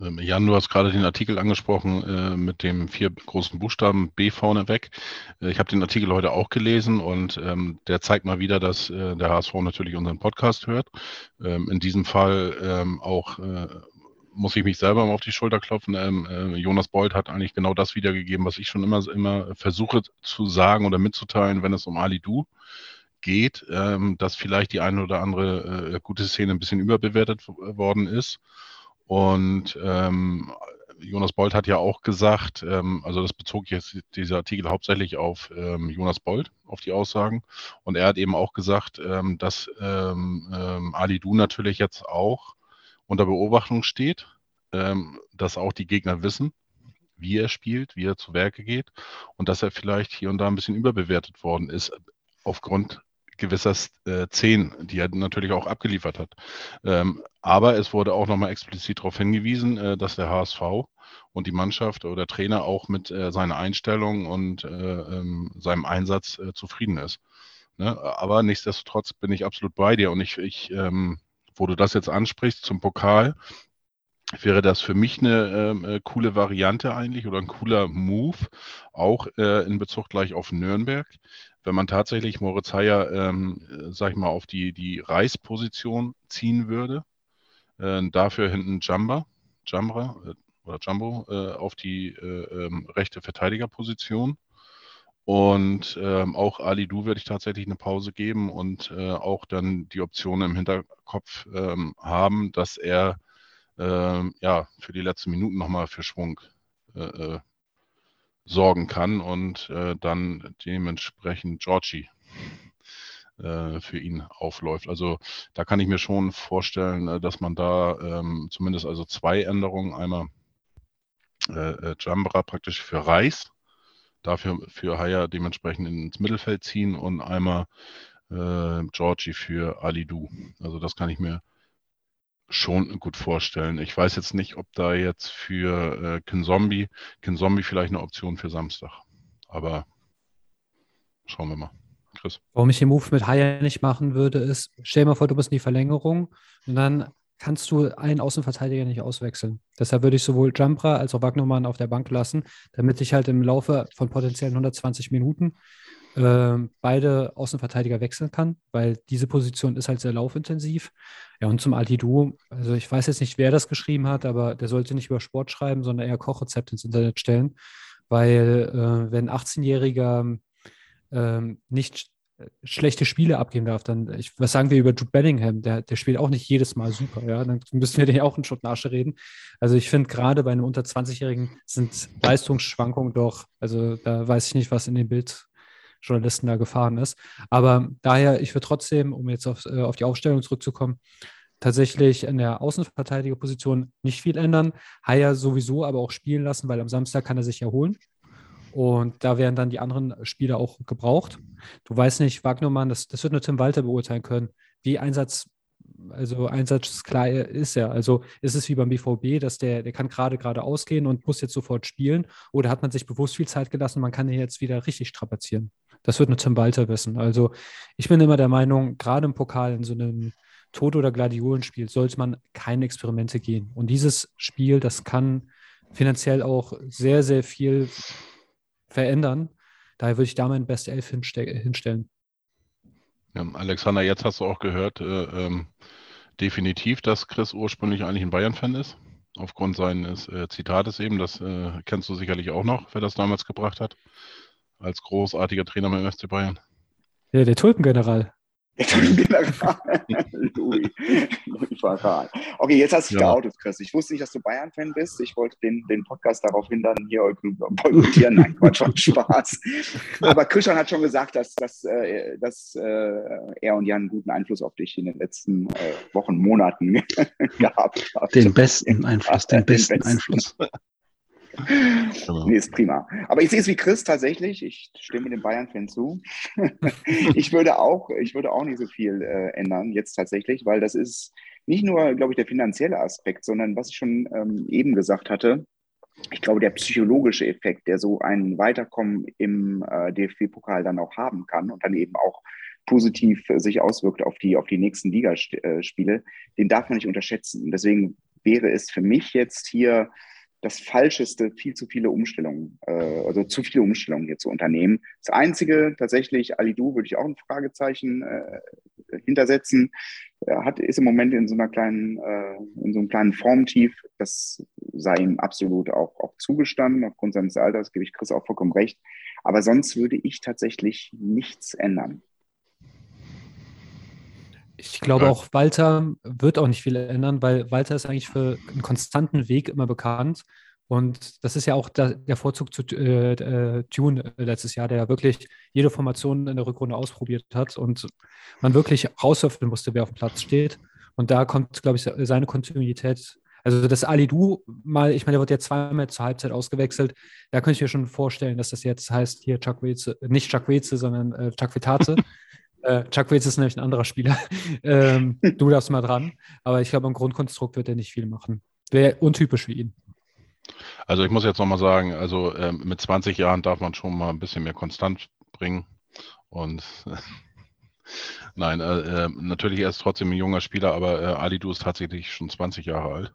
S3: Ähm, Jan, du hast gerade den Artikel angesprochen äh, mit dem vier großen Buchstaben B vorne weg. Äh, ich habe den Artikel heute auch gelesen und ähm, der zeigt mal wieder, dass äh, der HSV natürlich unseren Podcast hört. Ähm, in diesem Fall ähm, auch äh, muss ich mich selber mal auf die Schulter klopfen. Ähm, äh, Jonas Bold hat eigentlich genau das wiedergegeben, was ich schon immer, immer versuche zu sagen oder mitzuteilen, wenn es um Ali Du geht, ähm, dass vielleicht die eine oder andere äh, gute Szene ein bisschen überbewertet worden ist. Und ähm, Jonas Bold hat ja auch gesagt, ähm, also das bezog jetzt dieser Artikel hauptsächlich auf ähm, Jonas Bold, auf die Aussagen. Und er hat eben auch gesagt, ähm, dass ähm, ähm, Ali Du natürlich jetzt auch unter Beobachtung steht, ähm, dass auch die Gegner wissen, wie er spielt, wie er zu Werke geht und dass er vielleicht hier und da ein bisschen überbewertet worden ist aufgrund gewisser äh, Szenen, die er natürlich auch abgeliefert hat. Ähm, aber es wurde auch nochmal explizit darauf hingewiesen, äh, dass der HSV und die Mannschaft oder Trainer auch mit äh, seiner Einstellung und äh, ähm, seinem Einsatz äh, zufrieden ist. Ne? Aber nichtsdestotrotz bin ich absolut bei dir und ich, ich ähm, wo du das jetzt ansprichst zum Pokal, wäre das für mich eine ähm, äh, coole Variante eigentlich oder ein cooler Move, auch äh, in Bezug gleich auf Nürnberg. Wenn man tatsächlich Moritz Heyer, ähm, äh, sag ich mal, auf die, die Reißposition ziehen würde, äh, dafür hinten Jamba, Jambra äh, oder Jumbo äh, auf die ähm, rechte Verteidigerposition. Und ähm, auch Ali Du werde ich tatsächlich eine Pause geben und auch dann die Option im Hinterkopf ähm, haben, dass er äh, ja, für die letzten Minuten nochmal für Schwung äh, äh, sorgen kann und äh, dann dementsprechend Georgie äh, für ihn aufläuft. Also da kann ich mir schon vorstellen, äh, dass man da ähm, zumindest also zwei Änderungen, einmal äh, Jambra praktisch für Reis, dafür für Haya dementsprechend ins Mittelfeld ziehen und einmal äh, Georgie für Alidu. Also das kann ich mir schon gut vorstellen. Ich weiß jetzt nicht, ob da jetzt für äh, Kinzombie, Kinzombie vielleicht eine Option für Samstag. Aber schauen wir mal.
S5: Chris. Warum ich den Move mit Haya nicht machen würde, ist, stell dir mal vor, du bist in die Verlängerung und dann kannst du einen Außenverteidiger nicht auswechseln. Deshalb würde ich sowohl Jumpra als auch Wagnermann auf der Bank lassen, damit ich halt im Laufe von potenziellen 120 Minuten äh, beide Außenverteidiger wechseln kann, weil diese Position ist halt sehr laufintensiv. Ja, und zum Altidu, also ich weiß jetzt nicht, wer das geschrieben hat, aber der sollte nicht über Sport schreiben, sondern eher Kochrezepte ins Internet stellen, weil äh, wenn ein 18-Jähriger äh, nicht schlechte Spiele abgeben darf, dann, ich, was sagen wir über Jude Bellingham? Der, der spielt auch nicht jedes Mal super, ja. Dann müssen wir den auch in Schutt Asche reden. Also ich finde gerade bei einem unter 20-Jährigen sind Leistungsschwankungen doch, also da weiß ich nicht, was in dem Bild Journalisten da gefahren ist. Aber daher, ich würde trotzdem, um jetzt auf, äh, auf die Aufstellung zurückzukommen, tatsächlich in der Außenverteidigerposition nicht viel ändern. Haier sowieso aber auch spielen lassen, weil am Samstag kann er sich erholen. Und da werden dann die anderen Spieler auch gebraucht. Du weißt nicht, Wagnermann, das, das wird nur Tim Walter beurteilen können, wie Einsatz, also einsatzklar ist er. Also ist es wie beim BVB, dass der, der kann gerade gerade ausgehen und muss jetzt sofort spielen. Oder hat man sich bewusst viel Zeit gelassen, man kann ihn jetzt wieder richtig strapazieren. Das wird nur Tim Walter wissen. Also ich bin immer der Meinung, gerade im Pokal in so einem Tod- oder Gladiolenspiel sollte man keine Experimente gehen. Und dieses Spiel, das kann finanziell auch sehr, sehr viel verändern. Daher würde ich da mein Best Elf hinste hinstellen.
S3: Ja, Alexander, jetzt hast du auch gehört, äh, ähm, definitiv, dass Chris ursprünglich eigentlich ein Bayern-Fan ist. Aufgrund seines äh, Zitates eben, das äh, kennst du sicherlich auch noch, wer das damals gebracht hat als großartiger Trainer beim FC Bayern?
S5: Ja, der Tulpengeneral. Der Tulpengeneral.
S4: Louis. Louis Faral. Okay, jetzt hast du dich ja. geoutet, Chris. Ich wusste nicht, dass du Bayern-Fan bist. Ich wollte den, den Podcast darauf hindern, hier boykottieren. Nein, Quatsch, Spaß. Aber Christian hat schon gesagt, dass, dass, äh, dass äh, er und Jan einen guten Einfluss auf dich in den letzten äh, Wochen, Monaten gehabt
S6: haben. Den besten Einfluss, den besten, den besten. Einfluss.
S4: Genau. Nee, ist prima. Aber ich sehe es wie Chris tatsächlich. Ich stimme dem Bayern-Fan zu. ich, würde auch, ich würde auch nicht so viel äh, ändern jetzt tatsächlich, weil das ist nicht nur, glaube ich, der finanzielle Aspekt, sondern was ich schon ähm, eben gesagt hatte, ich glaube, der psychologische Effekt, der so ein Weiterkommen im äh, DFB-Pokal dann auch haben kann und dann eben auch positiv äh, sich auswirkt auf die, auf die nächsten Ligaspiele, den darf man nicht unterschätzen. Deswegen wäre es für mich jetzt hier das Falscheste, viel zu viele Umstellungen, äh, also zu viele Umstellungen hier zu unternehmen. Das Einzige tatsächlich, Alidu würde ich auch ein Fragezeichen äh, hintersetzen. Er hat, ist im Moment in so einer kleinen, äh, in so einem kleinen Formtief. Das sei ihm absolut auch, auch zugestanden. Aufgrund seines Alters gebe ich Chris auch vollkommen recht. Aber sonst würde ich tatsächlich nichts ändern.
S5: Ich glaube auch, Walter wird auch nicht viel ändern, weil Walter ist eigentlich für einen konstanten Weg immer bekannt. Und das ist ja auch der, der Vorzug zu äh, äh, Tune letztes Jahr, der ja wirklich jede Formation in der Rückrunde ausprobiert hat und man wirklich rausöffnen musste, wer auf dem Platz steht. Und da kommt, glaube ich, seine Kontinuität. Also das Alidu mal, ich meine, der wird jetzt zweimal zur Halbzeit ausgewechselt. Da könnte ich mir schon vorstellen, dass das jetzt heißt, hier Chuck Weze, nicht Chuck Weze, sondern äh, Chuck Vitate. Äh, Chuck Wills ist nämlich ein anderer Spieler. ähm, du darfst mal dran. Aber ich glaube, im Grundkonstrukt wird er nicht viel machen. Wäre untypisch für ihn.
S3: Also ich muss jetzt nochmal sagen, also äh, mit 20 Jahren darf man schon mal ein bisschen mehr konstant bringen. Und nein, äh, äh, natürlich er ist trotzdem ein junger Spieler, aber äh, Ali, du ist tatsächlich schon 20 Jahre alt.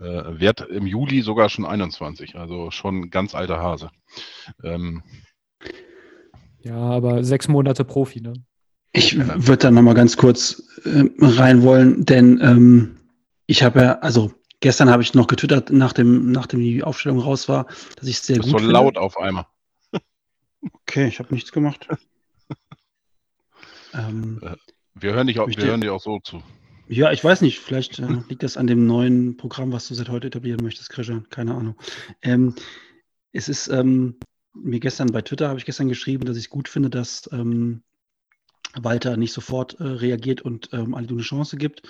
S3: Äh, wird im Juli sogar schon 21, also schon ganz alter Hase. Ähm,
S5: ja, aber sechs Monate Profi, ne?
S6: Ich würde da nochmal ganz kurz äh, rein wollen, denn ähm, ich habe ja, also gestern habe ich noch getwittert, nachdem, nachdem die Aufstellung raus war, dass ich es sehr
S3: das
S6: gut
S3: so
S6: finde.
S3: laut auf einmal.
S6: Okay, ich habe nichts gemacht. ähm,
S3: Wir hören dich auch, wir hören dir auch so zu.
S6: ja, ich weiß nicht, vielleicht äh, liegt das an dem neuen Programm, was du seit heute etablieren möchtest, Christian. Keine Ahnung. Ähm, es ist ähm, mir gestern bei Twitter habe ich gestern geschrieben, dass ich es gut finde, dass ähm, Walter nicht sofort äh, reagiert und ähm, Alidu eine Chance gibt.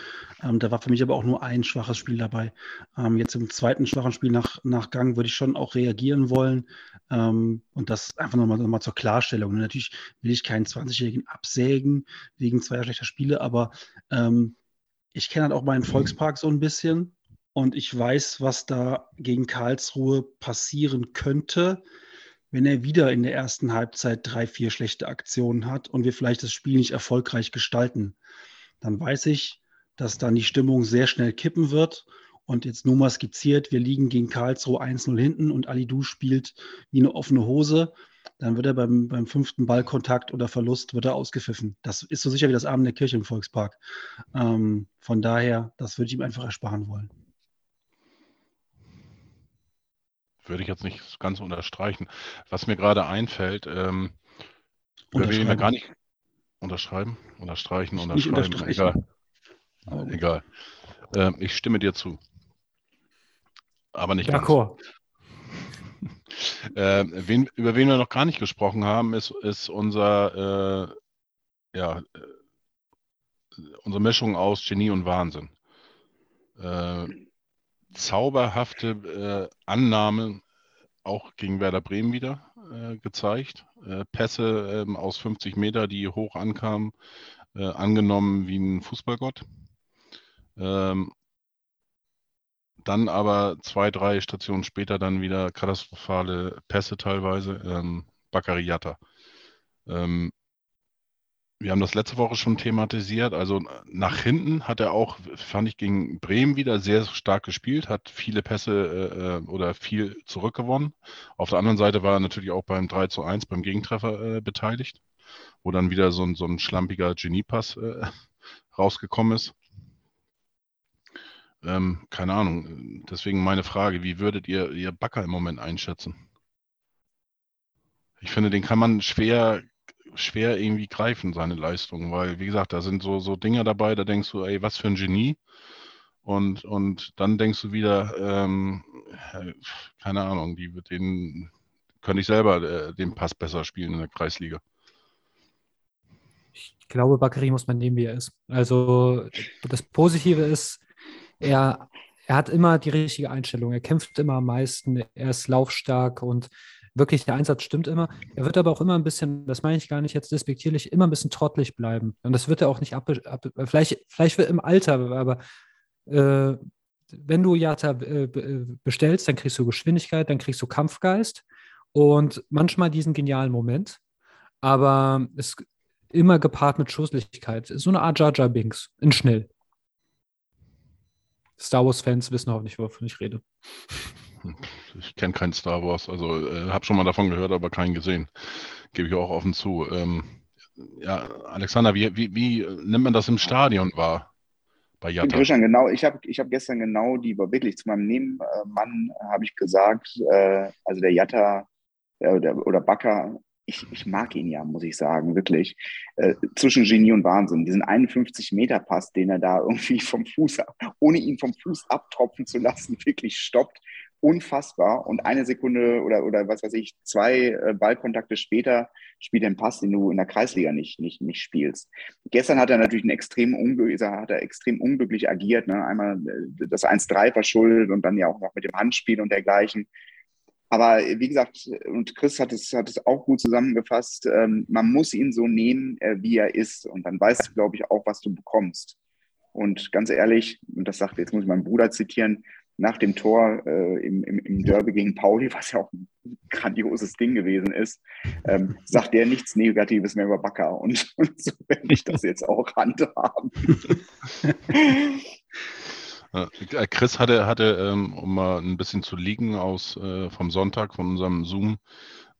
S6: Ähm, da war für mich aber auch nur ein schwaches Spiel dabei. Ähm, jetzt im zweiten schwachen Spiel nach, nach Gang würde ich schon auch reagieren wollen. Ähm, und das einfach nochmal noch mal zur Klarstellung. Und natürlich will ich keinen 20-Jährigen absägen wegen zweier schlechter Spiele, aber ähm, ich kenne halt auch meinen Volkspark so ein bisschen und ich weiß, was da gegen Karlsruhe passieren könnte, wenn er wieder in der ersten Halbzeit drei, vier schlechte Aktionen hat und wir vielleicht das Spiel nicht erfolgreich gestalten. Dann weiß ich, dass dann die Stimmung sehr schnell kippen wird. Und jetzt nur mal skizziert, wir liegen gegen Karlsruhe 1-0 hinten und Alidou spielt wie eine offene Hose. Dann wird er beim, beim fünften Ballkontakt oder Verlust wird er ausgepfiffen. Das ist so sicher wie das Abend der Kirche im Volkspark. Ähm, von daher, das würde ich ihm einfach ersparen wollen.
S3: Würde ich jetzt nicht ganz unterstreichen. Was mir gerade einfällt, ähm, wir
S6: Unterschreiben.
S3: gar nicht unterschreiben, unterstreichen, unterschreiben,
S6: unterstreichen.
S3: egal. Egal. Ähm, ich stimme dir zu. Aber nicht ganz.
S5: D'accord.
S3: Äh, wen, über wen wir noch gar nicht gesprochen haben, ist, ist unser, äh, ja, äh, unsere Mischung aus Genie und Wahnsinn. Äh, zauberhafte äh, Annahme auch gegen Werder Bremen wieder äh, gezeigt. Äh, Pässe ähm, aus 50 Meter, die hoch ankamen, äh, angenommen wie ein Fußballgott. Ähm, dann aber zwei, drei Stationen später dann wieder katastrophale Pässe teilweise. Ähm, Baccariata. Ähm, wir haben das letzte Woche schon thematisiert. Also nach hinten hat er auch, fand ich, gegen Bremen wieder sehr stark gespielt, hat viele Pässe äh, oder viel zurückgewonnen. Auf der anderen Seite war er natürlich auch beim 3 zu 1 beim Gegentreffer äh, beteiligt, wo dann wieder so ein, so ein schlampiger Geniepass äh, rausgekommen ist. Ähm, keine Ahnung. Deswegen meine Frage, wie würdet ihr, ihr Backer im Moment einschätzen? Ich finde, den kann man schwer, schwer irgendwie greifen, seine Leistung, weil, wie gesagt, da sind so, so Dinge dabei, da denkst du, ey, was für ein Genie. Und, und dann denkst du wieder, ähm, äh, keine Ahnung, die den, könnte ich selber äh, den Pass besser spielen in der Kreisliga.
S5: Ich glaube, Bakary muss man nehmen, wie er ist. Also das Positive ist, er, er hat immer die richtige Einstellung. Er kämpft immer am meisten, er ist laufstark und wirklich der Einsatz stimmt immer. Er wird aber auch immer ein bisschen, das meine ich gar nicht jetzt despektierlich, immer ein bisschen trottelig bleiben. Und das wird er auch nicht ab, ab vielleicht, vielleicht wird im Alter, aber äh, wenn du Jata äh, bestellst, dann kriegst du Geschwindigkeit, dann kriegst du Kampfgeist und manchmal diesen genialen Moment. Aber es immer gepaart mit Schusslichkeit. So eine Art Jar Jar Binks in schnell. Star Wars-Fans wissen hoffentlich, wovon ich rede.
S3: Ich kenne keinen Star Wars, also äh, habe schon mal davon gehört, aber keinen gesehen. Gebe ich auch offen zu. Ähm, ja, Alexander, wie, wie, wie nimmt man das im Stadion wahr bei Jatta?
S4: Christian, genau, ich habe ich hab gestern genau die, wirklich zu meinem Nebenmann habe ich gesagt, äh, also der Jatta äh, oder, oder Bakker, ich, ich mag ihn ja, muss ich sagen, wirklich. Äh, zwischen Genie und Wahnsinn. Diesen 51-Meter-Pass, den er da irgendwie vom Fuß, ohne ihn vom Fuß abtropfen zu lassen, wirklich stoppt. Unfassbar. Und eine Sekunde oder, oder was weiß ich, zwei äh, Ballkontakte später spielt er einen Pass, den du in der Kreisliga nicht, nicht, nicht spielst. Gestern hat er natürlich einen extrem unglücklich, hat er extrem unglücklich agiert. Ne? Einmal äh, das 1-3 verschuldet und dann ja auch noch mit dem Handspiel und dergleichen. Aber wie gesagt, und Chris hat es, hat es auch gut zusammengefasst, ähm, man muss ihn so nehmen, äh, wie er ist. Und dann weißt du, glaube ich, auch, was du bekommst. Und ganz ehrlich, und das sagt, jetzt muss ich meinen Bruder zitieren, nach dem Tor äh, im, im, im Derby gegen Pauli, was ja auch ein grandioses Ding gewesen ist, ähm, sagt er nichts Negatives mehr über Bakker. Und, und so werde ich das jetzt auch handhaben.
S3: Äh, Chris hatte, hatte ähm, um mal ein bisschen zu liegen aus äh, vom Sonntag, von unserem Zoom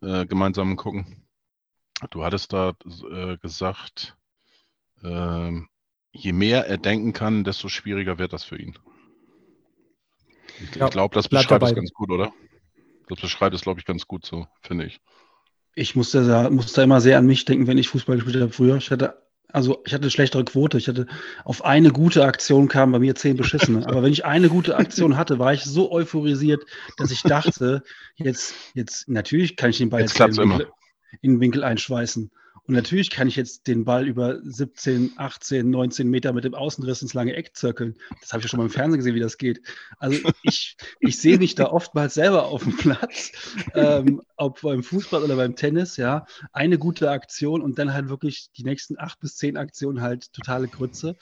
S3: äh, gemeinsamen gucken. Du hattest da gesagt, ähm, je mehr er denken kann, desto schwieriger wird das für ihn. Ich, ja, ich glaube, das beschreibt es ganz gut, oder? Das beschreibt es, glaube ich, ganz gut so, finde ich.
S6: Ich musste da, musste immer sehr an mich denken, wenn ich Fußball gespielt habe früher. Ich hatte, also ich hatte eine schlechtere Quote. Ich hatte auf eine gute Aktion kamen bei mir zehn beschissene. Aber wenn ich eine gute Aktion hatte, war ich so euphorisiert, dass ich dachte, jetzt, jetzt, natürlich kann ich den Ball
S3: jetzt jetzt in,
S6: in den Winkel einschweißen. Und natürlich kann ich jetzt den Ball über 17, 18, 19 Meter mit dem Außenriss ins lange Eck zirkeln. Das habe ich ja schon mal im Fernsehen gesehen, wie das geht. Also ich, ich sehe mich da oftmals selber auf dem Platz, ähm, ob beim Fußball oder beim Tennis, ja. Eine gute Aktion und dann halt wirklich die nächsten acht bis zehn Aktionen halt totale Grütze.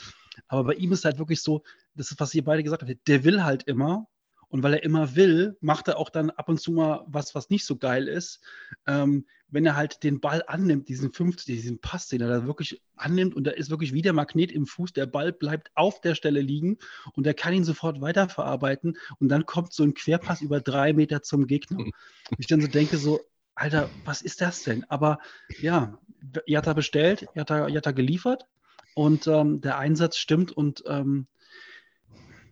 S6: Aber bei ihm ist halt wirklich so, das ist, was ihr beide gesagt habt, der will halt immer und weil er immer will, macht er auch dann ab und zu mal was, was nicht so geil ist. Ähm, wenn er halt den Ball annimmt, diesen 50, diesen Pass, den er da wirklich annimmt und da ist wirklich wie der Magnet im Fuß, der Ball bleibt auf der Stelle liegen und er kann ihn sofort weiterverarbeiten und dann kommt so ein Querpass über drei Meter zum Gegner. Ich dann so denke so, Alter, was ist das denn? Aber ja, Jatta bestellt, Jatta, Jatta geliefert und ähm, der Einsatz stimmt und ähm,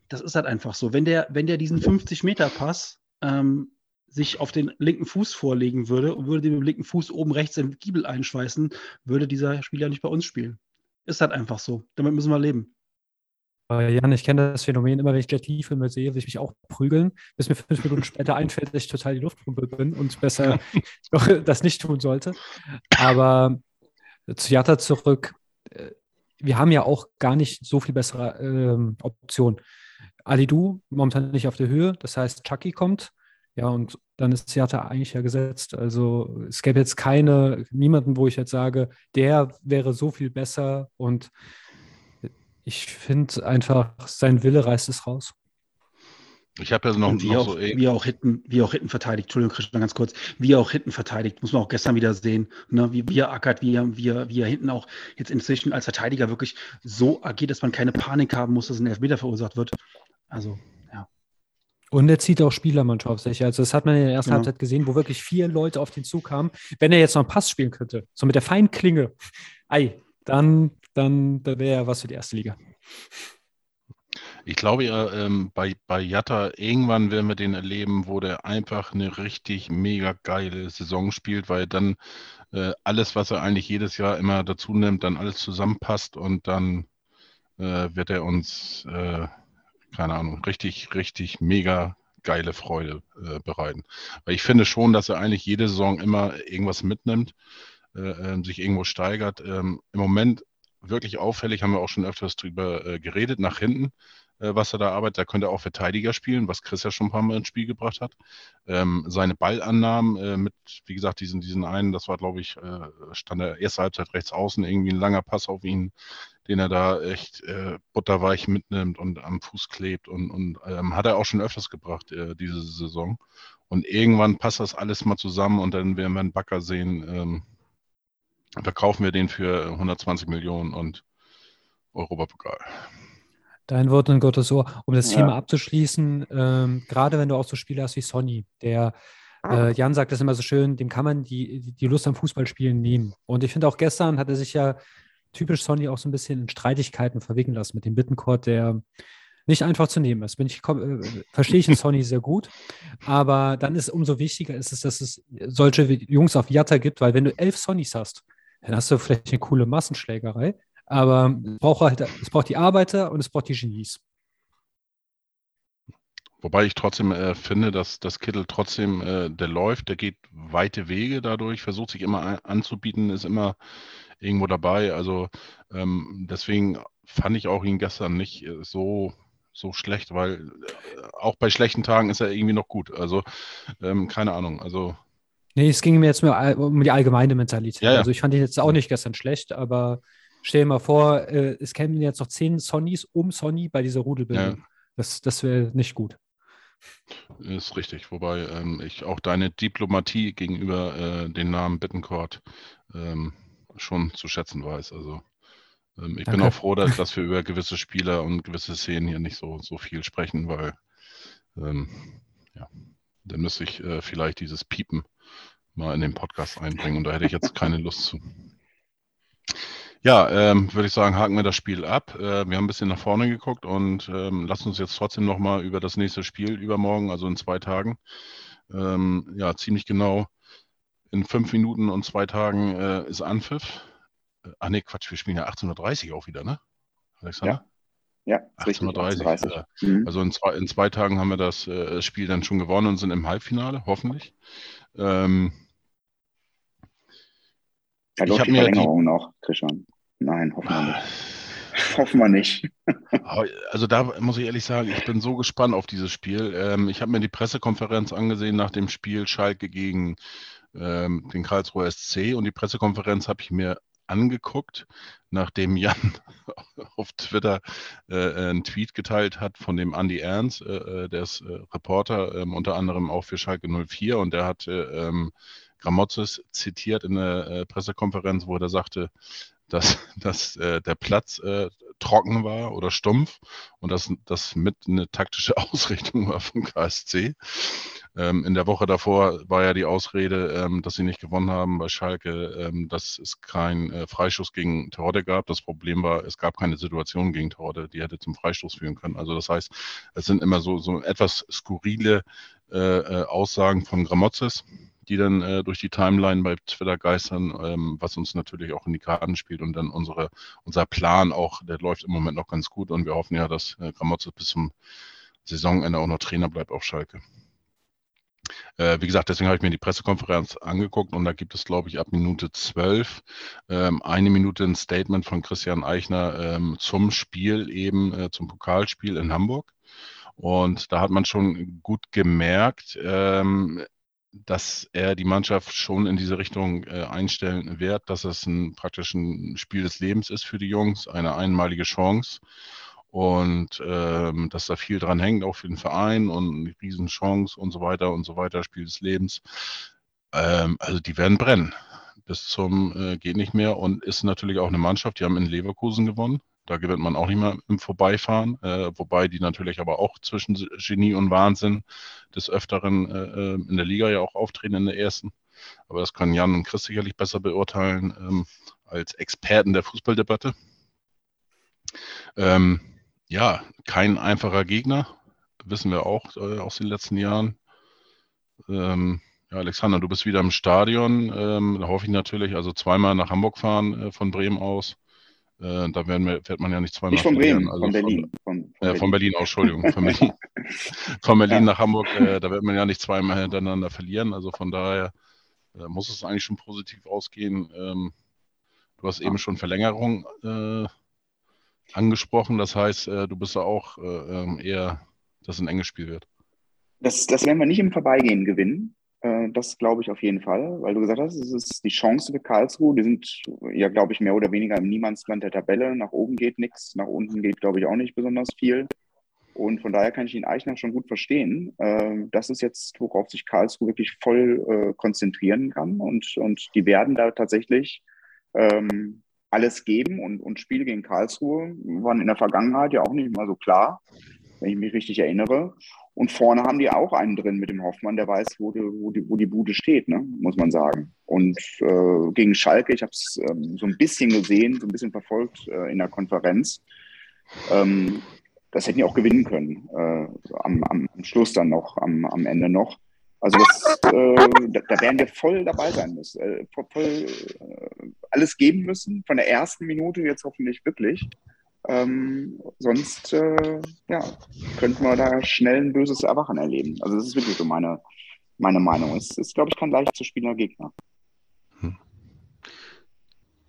S6: das ist halt einfach so. Wenn der, wenn der diesen 50-Meter-Pass ähm, sich auf den linken Fuß vorlegen würde und würde den linken Fuß oben rechts im Giebel einschweißen, würde dieser Spieler nicht bei uns spielen. Ist halt einfach so. Damit müssen wir leben.
S5: Jan, ich kenne das Phänomen, immer wenn ich Kreativfilme sehe, will ich mich auch prügeln, bis mir fünf Minuten später einfällt, dass ich total die Luftpumpe bin und besser doch das nicht tun sollte. Aber zu Jatta zurück, äh, wir haben ja auch gar nicht so viel bessere ähm, Optionen. Alidu momentan nicht auf der Höhe, das heißt, Chucky kommt. Ja, und dann ist Theater eigentlich ja gesetzt. Also es gäbe jetzt keine, niemanden, wo ich jetzt sage, der wäre so viel besser und ich finde einfach, sein Wille reißt es raus.
S3: Ich habe ja noch,
S6: wie,
S3: noch
S6: auch, so wie auch hinten, wie auch hinten verteidigt. Entschuldigung, Christian, ganz kurz. Wie er auch hinten verteidigt, muss man auch gestern wieder sehen. Ne? Wie, wie er ackert, wie er, wie, er, wie er hinten auch jetzt inzwischen als Verteidiger wirklich so agiert, dass man keine Panik haben muss, dass ein Elfmeter verursacht wird. Also, ja.
S5: Und er zieht auch Spielermannschaft auf sich. Also, das hat man in der ersten genau. Halbzeit gesehen, wo wirklich vier Leute auf den Zug kamen. Wenn er jetzt noch einen Pass spielen könnte, so mit der feinen Klinge, ei, dann, dann, dann wäre er was für die erste Liga.
S3: Ich glaube ja, ähm, bei, bei Jatta, irgendwann werden wir den erleben, wo der einfach eine richtig mega geile Saison spielt, weil dann äh, alles, was er eigentlich jedes Jahr immer dazu nimmt, dann alles zusammenpasst und dann äh, wird er uns äh, keine Ahnung, richtig, richtig mega geile Freude äh, bereiten. Weil ich finde schon, dass er eigentlich jede Saison immer irgendwas mitnimmt, äh, äh, sich irgendwo steigert. Ähm, Im Moment wirklich auffällig, haben wir auch schon öfters drüber äh, geredet, nach hinten, was er da arbeitet. Da könnte er auch Verteidiger spielen, was Chris ja schon ein paar Mal ins Spiel gebracht hat. Ähm, seine Ballannahmen äh, mit, wie gesagt, diesen, diesen einen, das war, glaube ich, stand er erste Halbzeit rechts außen, irgendwie ein langer Pass auf ihn, den er da echt äh, butterweich mitnimmt und am Fuß klebt. Und, und ähm, hat er auch schon öfters gebracht, äh, diese Saison. Und irgendwann passt das alles mal zusammen und dann werden wir einen Backer sehen. Ähm, verkaufen wir den für 120 Millionen und Europapokal.
S5: Dein Wort in Gottes Ohr. Um das ja. Thema abzuschließen, ähm, gerade wenn du auch so Spieler hast wie Sonny, der äh, Jan sagt das immer so schön, dem kann man die, die Lust am Fußballspielen nehmen. Und ich finde auch gestern hat er sich ja typisch Sony auch so ein bisschen in Streitigkeiten verwickeln lassen mit dem Bittencourt, der nicht einfach zu nehmen ist. Bin ich, äh, verstehe ich in Sony sehr gut. Aber dann ist umso wichtiger ist es, dass es solche Jungs auf Yatta gibt, weil wenn du elf Sonys hast, dann hast du vielleicht eine coole Massenschlägerei. Aber es braucht, halt, es braucht die Arbeiter und es braucht die Genies.
S3: Wobei ich trotzdem äh, finde, dass das Kittel trotzdem, äh, der läuft, der geht weite Wege dadurch, versucht sich immer anzubieten, ist immer irgendwo dabei. Also ähm, deswegen fand ich auch ihn gestern nicht äh, so, so schlecht, weil äh, auch bei schlechten Tagen ist er irgendwie noch gut. Also ähm, keine Ahnung. Also
S5: Nee, es ging mir jetzt nur um die allgemeine Mentalität. Ja, ja. Also ich fand ihn jetzt auch nicht gestern schlecht, aber stell dir mal vor, äh, es kämen jetzt noch zehn Sonnys um Sonny bei dieser Rudelbildung. Ja. Das, das wäre nicht gut.
S3: Ist richtig, wobei ähm, ich auch deine Diplomatie gegenüber äh, den Namen Bittencourt ähm, schon zu schätzen weiß. Also Ähm, ich Danke. bin auch froh, dass, dass, wir über gewisse Spieler und gewisse Szenen hier nicht so, so viel sprechen, weil ähm, ja, dann müsste ich äh, vielleicht dieses Piepen mal in den Podcast einbringen und da hätte ich jetzt keine Lust zu. Ja, ähm, würde ich sagen, haken wir das Spiel ab. Äh, wir haben ein bisschen nach vorne geguckt und ähm, lassen uns jetzt trotzdem nochmal über das nächste Spiel übermorgen, also in zwei Tagen, ähm, ja, ziemlich genau in fünf Minuten und zwei Tagen äh, ist Anpfiff. Äh, ah ne, Quatsch, wir spielen ja 18.30 Uhr auch wieder, ne?
S4: Alexander? Ja, ja
S3: 18.30 Uhr. Äh, mhm. Also in zwei, in zwei Tagen haben wir das äh, Spiel dann schon gewonnen und sind im Halbfinale, hoffentlich. Ähm,
S4: da läuft die Verlängerung noch, Christian. Nein, hoffen wir nicht. Hoffen wir nicht.
S3: also da muss ich ehrlich sagen, ich bin so gespannt auf dieses Spiel. Ähm, ich habe mir die Pressekonferenz angesehen nach dem Spiel Schalke gegen ähm, den Karlsruher SC und die Pressekonferenz habe ich mir angeguckt, nachdem Jan auf Twitter äh, einen Tweet geteilt hat von dem Andy Ernst, äh, äh der ist äh, Reporter, äh, unter anderem auch für Schalke 04 und der hat Gramozis zitiert in der äh, Pressekonferenz, wo er sagte, dass, dass äh, der Platz äh, trocken war oder stumpf und dass das mit eine taktische Ausrichtung war vom KSC. Ähm, in der Woche davor war ja die Ausrede, ähm, dass sie nicht gewonnen haben bei Schalke, ähm, dass es keinen äh, Freischuss gegen Terodde gab. Das Problem war, es gab keine Situation gegen Terodde, die hätte zum Freistoß führen können. Also das heißt, es sind immer so, so etwas skurrile äh, äh Aussagen von Gramozis die dann äh, durch die Timeline bei Twitter geistern, ähm, was uns natürlich auch in die Karten spielt und dann unsere, unser Plan auch, der läuft im Moment noch ganz gut und wir hoffen ja, dass äh, Gramozis bis zum Saisonende auch noch Trainer bleibt auf Schalke. Äh, wie gesagt, deswegen habe ich mir die Pressekonferenz angeguckt und da gibt es, glaube ich, ab Minute 12 ähm, eine Minute ein Statement von Christian Eichner ähm, zum Spiel eben, äh, zum Pokalspiel in Hamburg. Und da hat man schon gut gemerkt, ähm, dass er die Mannschaft schon in diese Richtung äh, einstellen wird, dass es ein praktisch ein Spiel des Lebens ist für die Jungs, eine einmalige Chance und ähm, dass da viel dran hängt, auch für den Verein und eine Riesenchance und so weiter und so weiter, Spiel des Lebens. Ähm, also die werden brennen bis zum äh, geht nicht mehr und ist natürlich auch eine Mannschaft, die haben in Leverkusen gewonnen. Da gewinnt man auch nicht mehr im Vorbeifahren, äh, wobei die natürlich aber auch zwischen Genie und Wahnsinn des Öfteren äh, äh, in der Liga ja auch auftreten in der ersten. Aber das können Jan und Chris sicherlich besser beurteilen ähm, als Experten der Fußballdebatte. Ähm, ja, kein einfacher Gegner, wissen wir auch äh, aus den letzten Jahren. Ähm, ja, Alexander, du bist wieder im Stadion. Ähm, da hoffe ich natürlich, also zweimal nach Hamburg fahren äh, von Bremen aus. Äh, da werden wir, fährt man ja nicht zweimal.
S4: Nicht von Bremen, also von Berlin.
S3: Von, von, äh, von Berlin, Entschuldigung. Von Berlin, von Berlin ja. nach Hamburg, äh, da wird man ja nicht zweimal hintereinander verlieren. Also von daher äh, muss es eigentlich schon positiv ausgehen. Ähm, du hast eben schon Verlängerung äh, angesprochen. Das heißt, äh, du bist da auch ähm, eher, dass es ein enges Spiel wird.
S4: Das, das werden wir nicht im Vorbeigehen gewinnen. Äh, das glaube ich auf jeden Fall, weil du gesagt hast, es ist die Chance für Karlsruhe. Die sind ja, glaube ich, mehr oder weniger im Niemandsland der Tabelle. Nach oben geht nichts, nach unten geht, glaube ich, auch nicht besonders viel. Und von daher kann ich ihn Eichner schon gut verstehen. Ähm, das ist jetzt, worauf sich Karlsruhe wirklich voll äh, konzentrieren kann. Und, und die werden da tatsächlich ähm, alles geben. Und, und Spiele gegen Karlsruhe waren in der Vergangenheit ja auch nicht mal so klar, wenn ich mich richtig erinnere. Und vorne haben die auch einen drin mit dem Hoffmann, der weiß, wo die, wo die, wo die Bude steht, ne? muss man sagen. Und äh, gegen Schalke, ich habe es ähm, so ein bisschen gesehen, so ein bisschen verfolgt äh, in der Konferenz. Ähm, das hätten die auch gewinnen können, äh, am, am, Schluss dann noch, am, am Ende noch. Also das, äh, da, da, werden wir voll dabei sein müssen, äh, voll, äh, alles geben müssen, von der ersten Minute jetzt hoffentlich wirklich. Ähm, sonst äh, ja, könnten wir da schnell ein böses Erwachen erleben. Also das ist wirklich so meine, meine Meinung. Es ist, glaube ich, kein leicht zu spielender Gegner.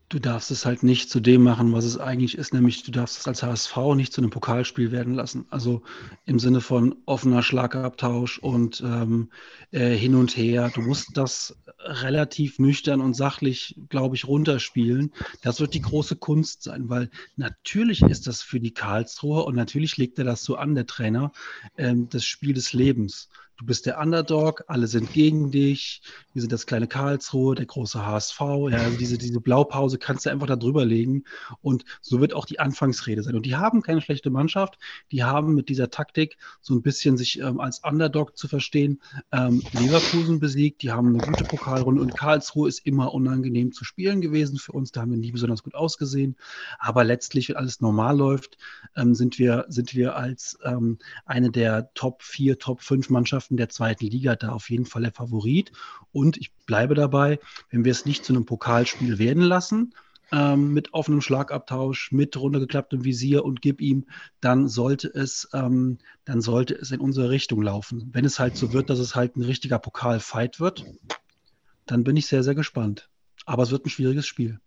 S6: Du darfst es halt nicht zu dem machen, was es eigentlich ist, nämlich du darfst es als HSV nicht zu einem Pokalspiel werden lassen. Also im Sinne von offener Schlagabtausch und ähm, äh, hin und her. Du musst das relativ nüchtern und sachlich, glaube ich, runterspielen. Das wird die große Kunst sein, weil natürlich ist das für die Karlsruher und natürlich legt er das so an, der Trainer, ähm, das Spiel des Lebens. Du bist der Underdog, alle sind gegen dich, wir sind das kleine Karlsruhe, der große HSV, ja, also diese, diese Blaupause kannst du einfach da drüber legen. Und so wird auch die Anfangsrede sein. Und die haben keine schlechte Mannschaft, die haben mit dieser Taktik so ein bisschen sich ähm, als Underdog zu verstehen, ähm, Leverkusen besiegt, die haben eine gute Pokalrunde. Und Karlsruhe ist immer unangenehm zu spielen gewesen für uns, da haben wir nie besonders gut ausgesehen, aber letztlich, wenn alles normal läuft, ähm, sind, wir, sind wir als ähm, eine der Top 4, Top 5 Mannschaften der zweiten Liga da auf jeden Fall der Favorit. Und ich bleibe dabei, wenn wir es nicht zu einem Pokalspiel werden lassen, ähm, mit offenem Schlagabtausch, mit runtergeklapptem Visier und gib ihm, dann sollte es, ähm, dann sollte es in unsere Richtung laufen. Wenn es halt so wird, dass es halt ein richtiger Pokalfight wird, dann bin ich sehr, sehr gespannt. Aber es wird ein schwieriges Spiel.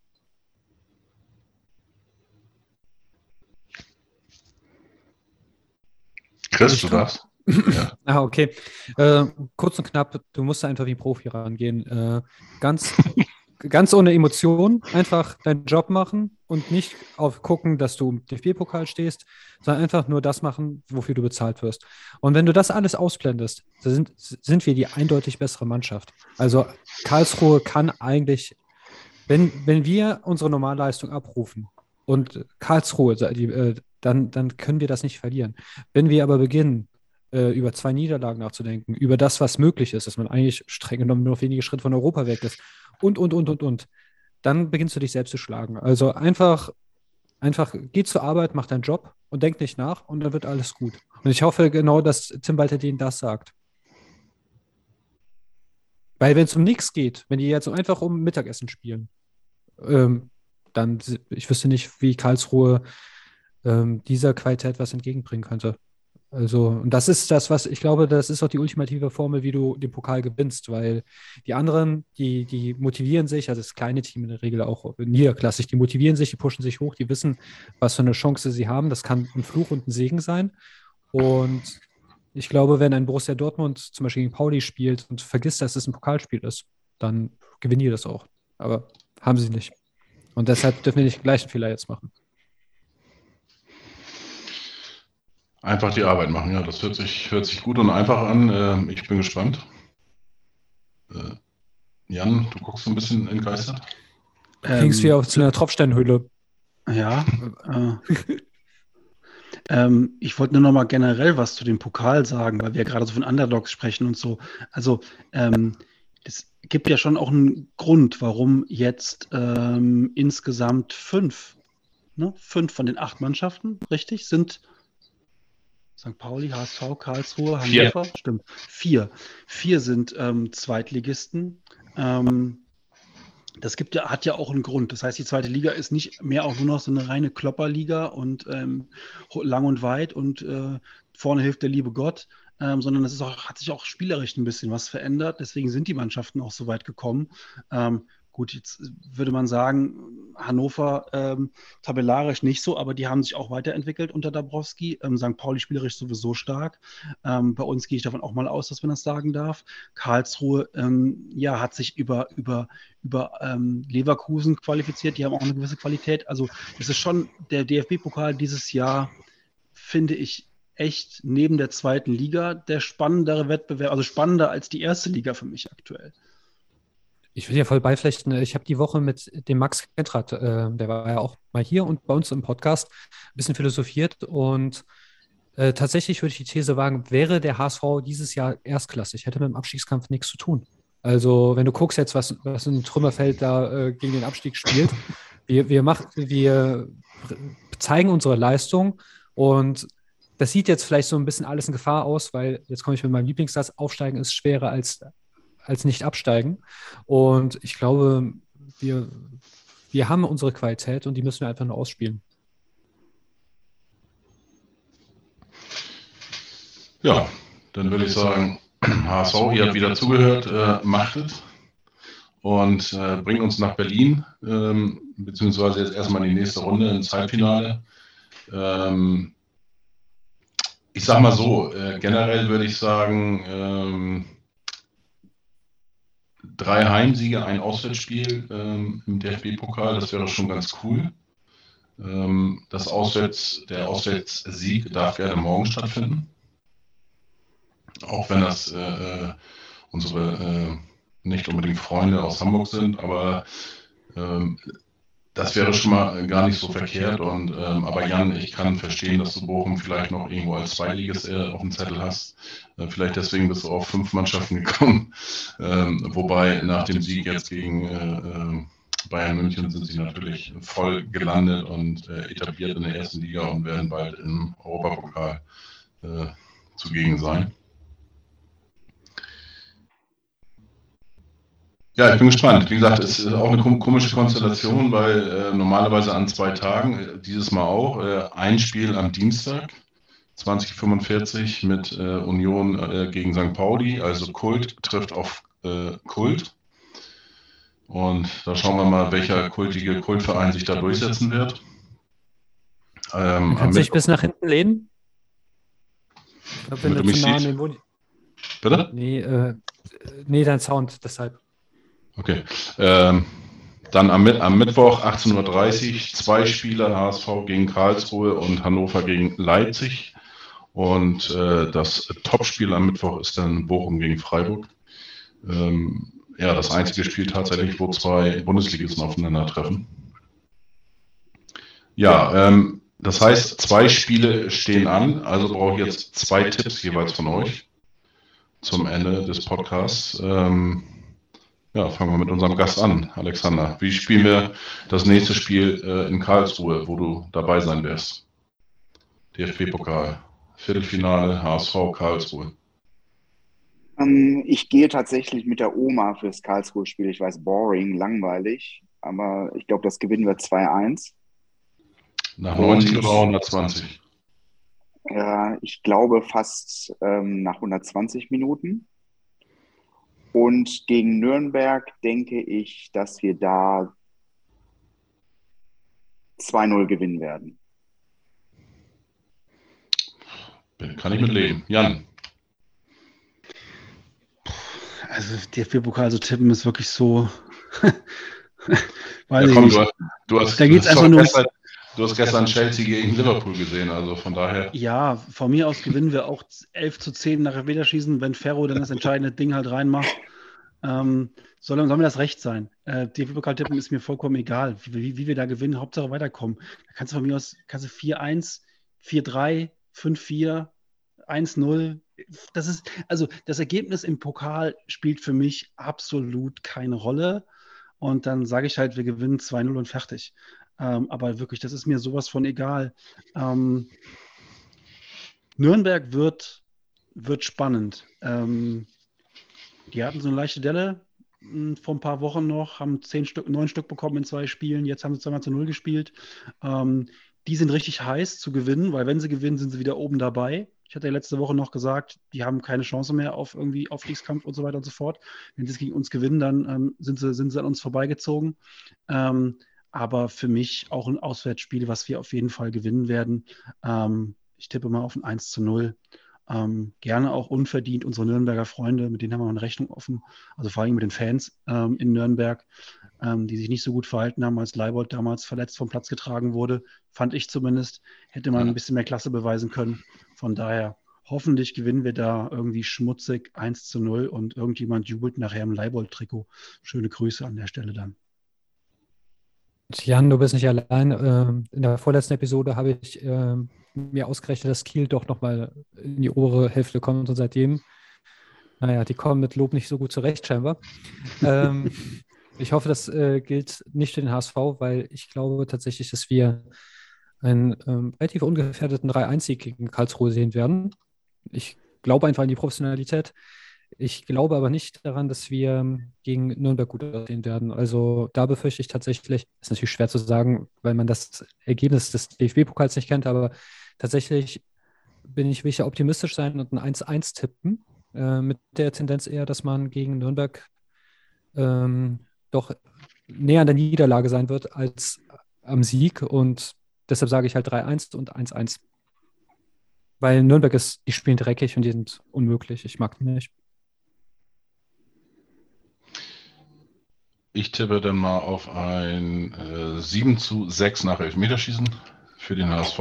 S3: Chris, du darfst.
S5: Ja. ah, okay. Äh, kurz und knapp, du musst einfach wie Profi rangehen. Äh, ganz, ganz ohne Emotionen, einfach deinen Job machen und nicht auf gucken, dass du im DFB-Pokal stehst, sondern einfach nur das machen, wofür du bezahlt wirst. Und wenn du das alles ausblendest, sind, sind wir die eindeutig bessere Mannschaft. Also Karlsruhe kann eigentlich, wenn, wenn wir unsere Normalleistung abrufen und Karlsruhe, die, äh, dann, dann können wir das nicht verlieren. Wenn wir aber beginnen, äh, über zwei Niederlagen nachzudenken, über das, was möglich ist, dass man eigentlich streng genommen nur wenige Schritte von Europa weg ist und, und, und, und, und, dann beginnst du dich selbst zu schlagen. Also einfach, einfach geh zur Arbeit, mach deinen Job und denk nicht nach und dann wird alles gut. Und ich hoffe genau, dass Tim Walter denen das sagt. Weil wenn es um nichts geht, wenn die jetzt einfach um Mittagessen spielen, ähm, dann, ich wüsste nicht, wie Karlsruhe ähm, dieser Qualität was entgegenbringen könnte. Also, und das ist das, was ich glaube, das ist auch die ultimative Formel, wie du den Pokal gewinnst, weil die anderen, die, die motivieren sich, also das kleine Team in der Regel auch niederklassig, die motivieren sich, die pushen sich hoch, die wissen, was für eine Chance sie haben. Das kann ein Fluch und ein Segen sein. Und ich glaube, wenn ein Borussia Dortmund zum Beispiel gegen Pauli spielt und vergisst, dass es ein Pokalspiel ist, dann gewinnen die das auch. Aber haben sie nicht. Und deshalb dürfen wir nicht den gleichen Fehler jetzt machen.
S3: Einfach die Arbeit machen, ja, das hört sich, hört sich gut und einfach an. Ähm, ich bin gespannt. Äh, Jan, du guckst so ein bisschen entgeistert.
S5: Klingst ähm, wie auf einer Tropfsteinhöhle.
S6: Ja. äh, ähm, ich wollte nur noch mal generell was zu dem Pokal sagen, weil wir gerade so von Underdogs sprechen und so. Also ähm, es gibt ja schon auch einen Grund, warum jetzt ähm, insgesamt fünf, ne, fünf von den acht Mannschaften, richtig, sind St. Pauli, HSV, Karlsruhe, Hannover, Vier. stimmt. Vier. Vier sind ähm, Zweitligisten. Ähm, das gibt ja, hat ja auch einen Grund. Das heißt, die zweite Liga ist nicht mehr auch nur noch so eine reine Klopperliga und ähm, lang und weit und äh, vorne hilft der liebe Gott, ähm, sondern es ist auch, hat sich auch spielerisch ein bisschen was verändert. Deswegen sind die Mannschaften auch so weit gekommen. Ähm, Gut, jetzt würde man sagen, Hannover ähm, tabellarisch nicht so, aber die haben sich auch weiterentwickelt unter Dabrowski. Ähm, St. Pauli spielerisch sowieso stark. Ähm, bei uns gehe ich davon auch mal aus, dass man das sagen darf. Karlsruhe ähm, ja, hat sich über, über, über ähm, Leverkusen qualifiziert. Die haben auch eine gewisse Qualität. Also es ist schon der DFB-Pokal dieses Jahr, finde ich, echt neben der zweiten Liga der spannendere Wettbewerb, also spannender als die erste Liga für mich aktuell.
S5: Ich will ja voll beiflechten. Ich habe die Woche mit dem Max Kentrath, äh, der war ja auch mal hier und bei uns im Podcast, ein bisschen philosophiert. Und äh, tatsächlich würde ich die These wagen, wäre der HSV dieses Jahr erstklassig, hätte mit dem Abstiegskampf nichts zu tun. Also, wenn du guckst jetzt, was, was ein Trümmerfeld da äh, gegen den Abstieg spielt, wir, wir, machen, wir zeigen unsere Leistung und das sieht jetzt vielleicht so ein bisschen alles in Gefahr aus, weil jetzt komme ich mit meinem Lieblingssatz, aufsteigen ist schwerer als als nicht absteigen. Und ich glaube, wir, wir haben unsere Qualität und die müssen wir einfach nur ausspielen.
S3: Ja, dann würde ich sagen, HSV, ihr habt wieder zugehört, äh, macht es und äh, bringt uns nach Berlin, ähm, beziehungsweise jetzt erstmal in die nächste Runde ins Halbfinale. Ähm, ich sag mal so, äh, generell würde ich sagen, ähm, drei Heimsiege, ein Auswärtsspiel ähm, im DFB-Pokal, das wäre schon ganz cool. Ähm, das Auswärts, der Auswärtssieg darf gerne morgen stattfinden. auch wenn das äh, unsere äh, nicht unbedingt Freunde aus Hamburg sind, aber ähm, das wäre schon mal gar nicht so verkehrt. Und, ähm, aber Jan, ich kann verstehen, dass du Bochum vielleicht noch irgendwo als Zweiliges äh, auf dem Zettel hast. Äh, vielleicht deswegen bist du auf fünf Mannschaften gekommen. Ähm, wobei nach dem Sieg jetzt gegen äh, äh Bayern München sind sie natürlich voll gelandet und äh, etabliert in der ersten Liga und werden bald im Europapokal äh, zugegen sein. Ja, ich bin gespannt. Wie gesagt, es ist auch eine komische Konstellation, weil äh, normalerweise an zwei Tagen, äh, dieses Mal auch, äh, ein Spiel am Dienstag, 2045 mit äh, Union äh, gegen St. Pauli, also Kult trifft auf äh, Kult. Und da schauen wir mal, welcher kultige Kultverein sich da durchsetzen wird.
S5: Ähm, Kannst du dich bis nach hinten lehnen? Ich glaube, wenn du zu nah an den Bitte? Nee, nee, dein Sound, deshalb.
S3: Okay. Ähm, dann am, am Mittwoch 18.30 Uhr zwei Spiele, HSV gegen Karlsruhe und Hannover gegen Leipzig. Und äh, das Topspiel am Mittwoch ist dann Bochum gegen Freiburg. Ähm, ja, das einzige Spiel tatsächlich, wo zwei Bundesligisten aufeinandertreffen. Ja, ähm, das heißt, zwei Spiele stehen an, also brauche ich jetzt zwei Tipps jeweils von euch zum Ende des Podcasts. Ähm, ja, fangen wir mit unserem Gast an, Alexander. Wie spielen wir das nächste Spiel äh, in Karlsruhe, wo du dabei sein wirst? DFB-Pokal, Viertelfinale, HSV Karlsruhe.
S4: Ähm, ich gehe tatsächlich mit der Oma fürs Karlsruhe-Spiel. Ich weiß, boring, langweilig, aber ich glaube, das gewinnen wir 2-1.
S3: Nach 90 oder 120?
S4: Ja, ich glaube fast ähm, nach 120 Minuten. Und gegen Nürnberg denke ich, dass wir da 2-0 gewinnen werden.
S3: Kann ich mit leben. Jan.
S6: Also DFB-Pokal so tippen ist wirklich so.
S3: Weiß ja, komm, du, du hast, da geht's einfach nur. Gestern, du hast gestern Chelsea gegen Liverpool gesehen, also von daher.
S6: Ja, von mir aus gewinnen wir auch 11 zu 10 nach Elfmeterschießen, wenn Ferro dann das entscheidende Ding halt reinmacht. Ähm, soll, soll mir das recht sein? Äh, DFB-Pokal-Tippen ist mir vollkommen egal, wie, wie, wir da gewinnen, Hauptsache weiterkommen. Da kannst du von mir aus kannst du 4-1, 4-3, 5-4, 1-0. Das ist, also das Ergebnis im Pokal spielt für mich absolut keine Rolle. Und dann sage ich halt, wir gewinnen 2-0 und fertig. Ähm, aber wirklich, das ist mir sowas von egal. Ähm, Nürnberg wird, wird spannend. Ähm, die hatten so eine leichte Delle hm, vor ein paar Wochen noch, haben zehn Stück, neun Stück bekommen in zwei Spielen. Jetzt haben sie zweimal zu null gespielt. Ähm, die sind richtig heiß zu gewinnen, weil wenn sie gewinnen, sind sie wieder oben dabei. Ich hatte ja letzte Woche noch gesagt, die haben keine Chance mehr auf irgendwie Aufstiegskampf und so weiter und so fort. Wenn sie es gegen uns gewinnen, dann ähm, sind, sie, sind sie an uns vorbeigezogen. Ähm, aber für mich auch ein Auswärtsspiel, was wir auf jeden Fall gewinnen werden. Ähm, ich tippe mal auf ein 1 zu 0. Ähm, gerne auch unverdient unsere Nürnberger Freunde, mit denen haben wir eine Rechnung offen, also vor allem mit den Fans ähm, in Nürnberg, ähm, die sich nicht so gut verhalten haben, als Leibold damals verletzt vom Platz getragen wurde, fand ich zumindest, hätte man ein bisschen mehr Klasse beweisen können. Von daher, hoffentlich gewinnen wir da irgendwie schmutzig 1 zu 0 und irgendjemand jubelt nachher im Leibold-Trikot. Schöne Grüße an der Stelle dann.
S5: Jan, du bist nicht allein. Ähm, in der vorletzten Episode habe ich ähm, mir ausgerechnet, dass Kiel doch nochmal in die obere Hälfte kommt und seitdem, naja, die kommen mit Lob nicht so gut zurecht scheinbar. ähm, ich hoffe, das äh, gilt nicht für den HSV, weil ich glaube tatsächlich, dass wir einen relativ ungefährdeten 3-1-Sieg gegen Karlsruhe sehen werden. Ich glaube einfach an die Professionalität. Ich glaube aber nicht daran, dass wir gegen Nürnberg gut aussehen werden. Also da befürchte ich tatsächlich, ist natürlich schwer zu sagen, weil man das Ergebnis des DFB-Pokals nicht kennt, aber tatsächlich bin ich will optimistisch sein und ein 1-1 tippen. Äh, mit der Tendenz eher, dass man gegen Nürnberg ähm, doch näher an der Niederlage sein wird als am Sieg. Und deshalb sage ich halt 3-1 und 1-1. Weil Nürnberg ist, die spielen dreckig und die sind unmöglich. Ich mag die nicht.
S3: Ich tippe dann mal auf ein äh, 7 zu 6 nach Elfmeterschießen für den HSV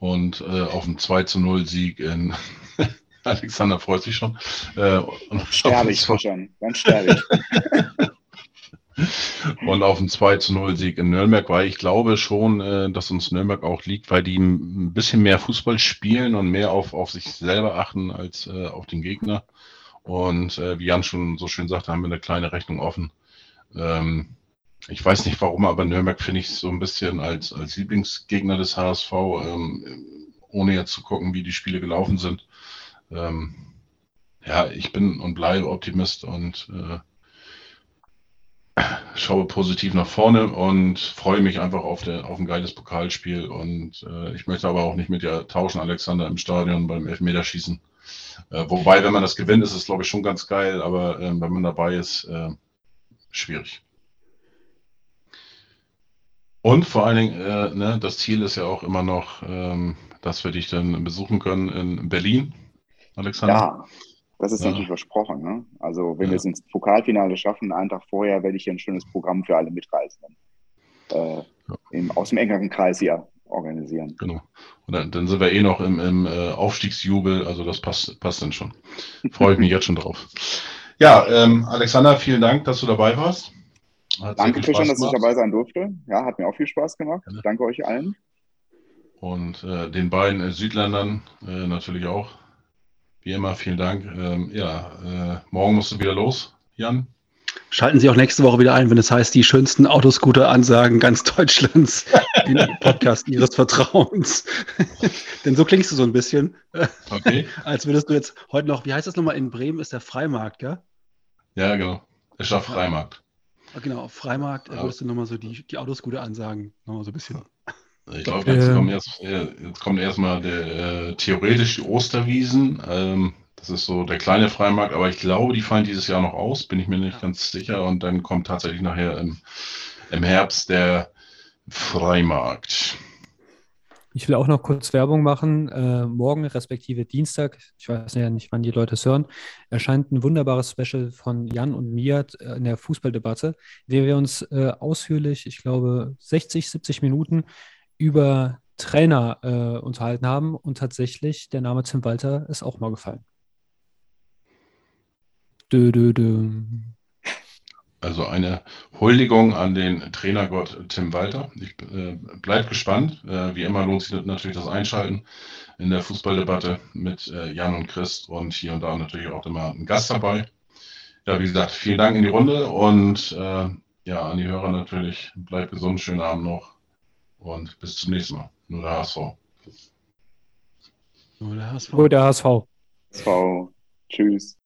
S3: und äh, auf einen 2 zu 0 Sieg in, Alexander freut sich schon. Äh,
S4: sterbe ich schon, dann sterbe ich.
S3: und auf einen 2 zu 0 Sieg in Nürnberg, weil ich glaube schon, äh, dass uns Nürnberg auch liegt, weil die ein bisschen mehr Fußball spielen und mehr auf, auf sich selber achten als äh, auf den Gegner. Und äh, wie Jan schon so schön sagte, haben wir eine kleine Rechnung offen. Ähm, ich weiß nicht warum, aber Nürnberg finde ich so ein bisschen als, als Lieblingsgegner des HSV, ähm, ohne jetzt zu gucken, wie die Spiele gelaufen sind. Ähm, ja, ich bin und bleibe Optimist und äh, schaue positiv nach vorne und freue mich einfach auf, der, auf ein geiles Pokalspiel. Und äh, ich möchte aber auch nicht mit dir tauschen, Alexander, im Stadion beim Elfmeterschießen. Äh, wobei, wenn man das gewinnt, ist es, glaube ich, schon ganz geil, aber äh, wenn man dabei ist, äh, schwierig. Und vor allen Dingen, äh, ne, das Ziel ist ja auch immer noch, ähm, dass wir dich dann besuchen können in Berlin, Alexander.
S4: Ja, das ist ja. natürlich versprochen. Ne? Also wenn ja. wir es ins Pokalfinale schaffen, einen Tag vorher werde ich hier ein schönes Programm für alle Mitreisenden äh, ja. im, aus dem engeren Kreis hier organisieren.
S3: Genau. Und dann, dann sind wir eh noch im, im äh, Aufstiegsjubel, also das passt, passt dann schon. Freue ich mich jetzt schon drauf. Ja, ähm, Alexander, vielen Dank, dass du dabei warst.
S4: Hat Danke, Christian, dass ich dabei sein durfte. Ja, hat mir auch viel Spaß gemacht. Ja. Danke euch allen.
S3: Und äh, den beiden äh, Südländern äh, natürlich auch. Wie immer, vielen Dank. Ähm, ja, äh, morgen musst du wieder los, Jan.
S6: Schalten Sie auch nächste Woche wieder ein, wenn es heißt, die schönsten Autoscooter-Ansagen ganz Deutschlands, den Podcast Ihres Vertrauens. Denn so klingst du so ein bisschen. Okay. Als würdest du jetzt heute noch, wie heißt das nochmal, in Bremen ist der Freimarkt, gell?
S3: Ja, genau. Ist doch Freimarkt.
S6: Ja, genau, auf Freimarkt ja. würdest du nochmal so die, die Autoscooter-Ansagen nochmal so ein bisschen.
S3: Ich glaube, jetzt, äh, kommt erst, jetzt kommt erstmal der äh, theoretisch die Osterwiesen. Ähm, das ist so der kleine Freimarkt, aber ich glaube, die fallen dieses Jahr noch aus, bin ich mir nicht ganz sicher. Und dann kommt tatsächlich nachher im, im Herbst der Freimarkt.
S5: Ich will auch noch kurz Werbung machen. Äh, morgen, respektive Dienstag, ich weiß ja nicht, wann die Leute es hören, erscheint ein wunderbares Special von Jan und mir äh, in der Fußballdebatte, in der wir uns äh, ausführlich, ich glaube, 60, 70 Minuten über Trainer äh, unterhalten haben und tatsächlich der Name Tim Walter ist auch mal gefallen. Dö, dö, dö.
S3: Also eine Huldigung an den Trainergott Tim Walter. Ich äh, bleibe gespannt. Äh, wie immer lohnt sich natürlich das Einschalten in der Fußballdebatte mit äh, Jan und Chris und hier und da natürlich auch immer ein Gast dabei. Ja, wie gesagt, vielen Dank in die Runde und äh, ja, an die Hörer natürlich. Bleibt gesund, schönen Abend noch und bis zum nächsten Mal. Nur der HSV.
S5: Nur der HSV. Nur der HSV.
S4: HSV. Tschüss.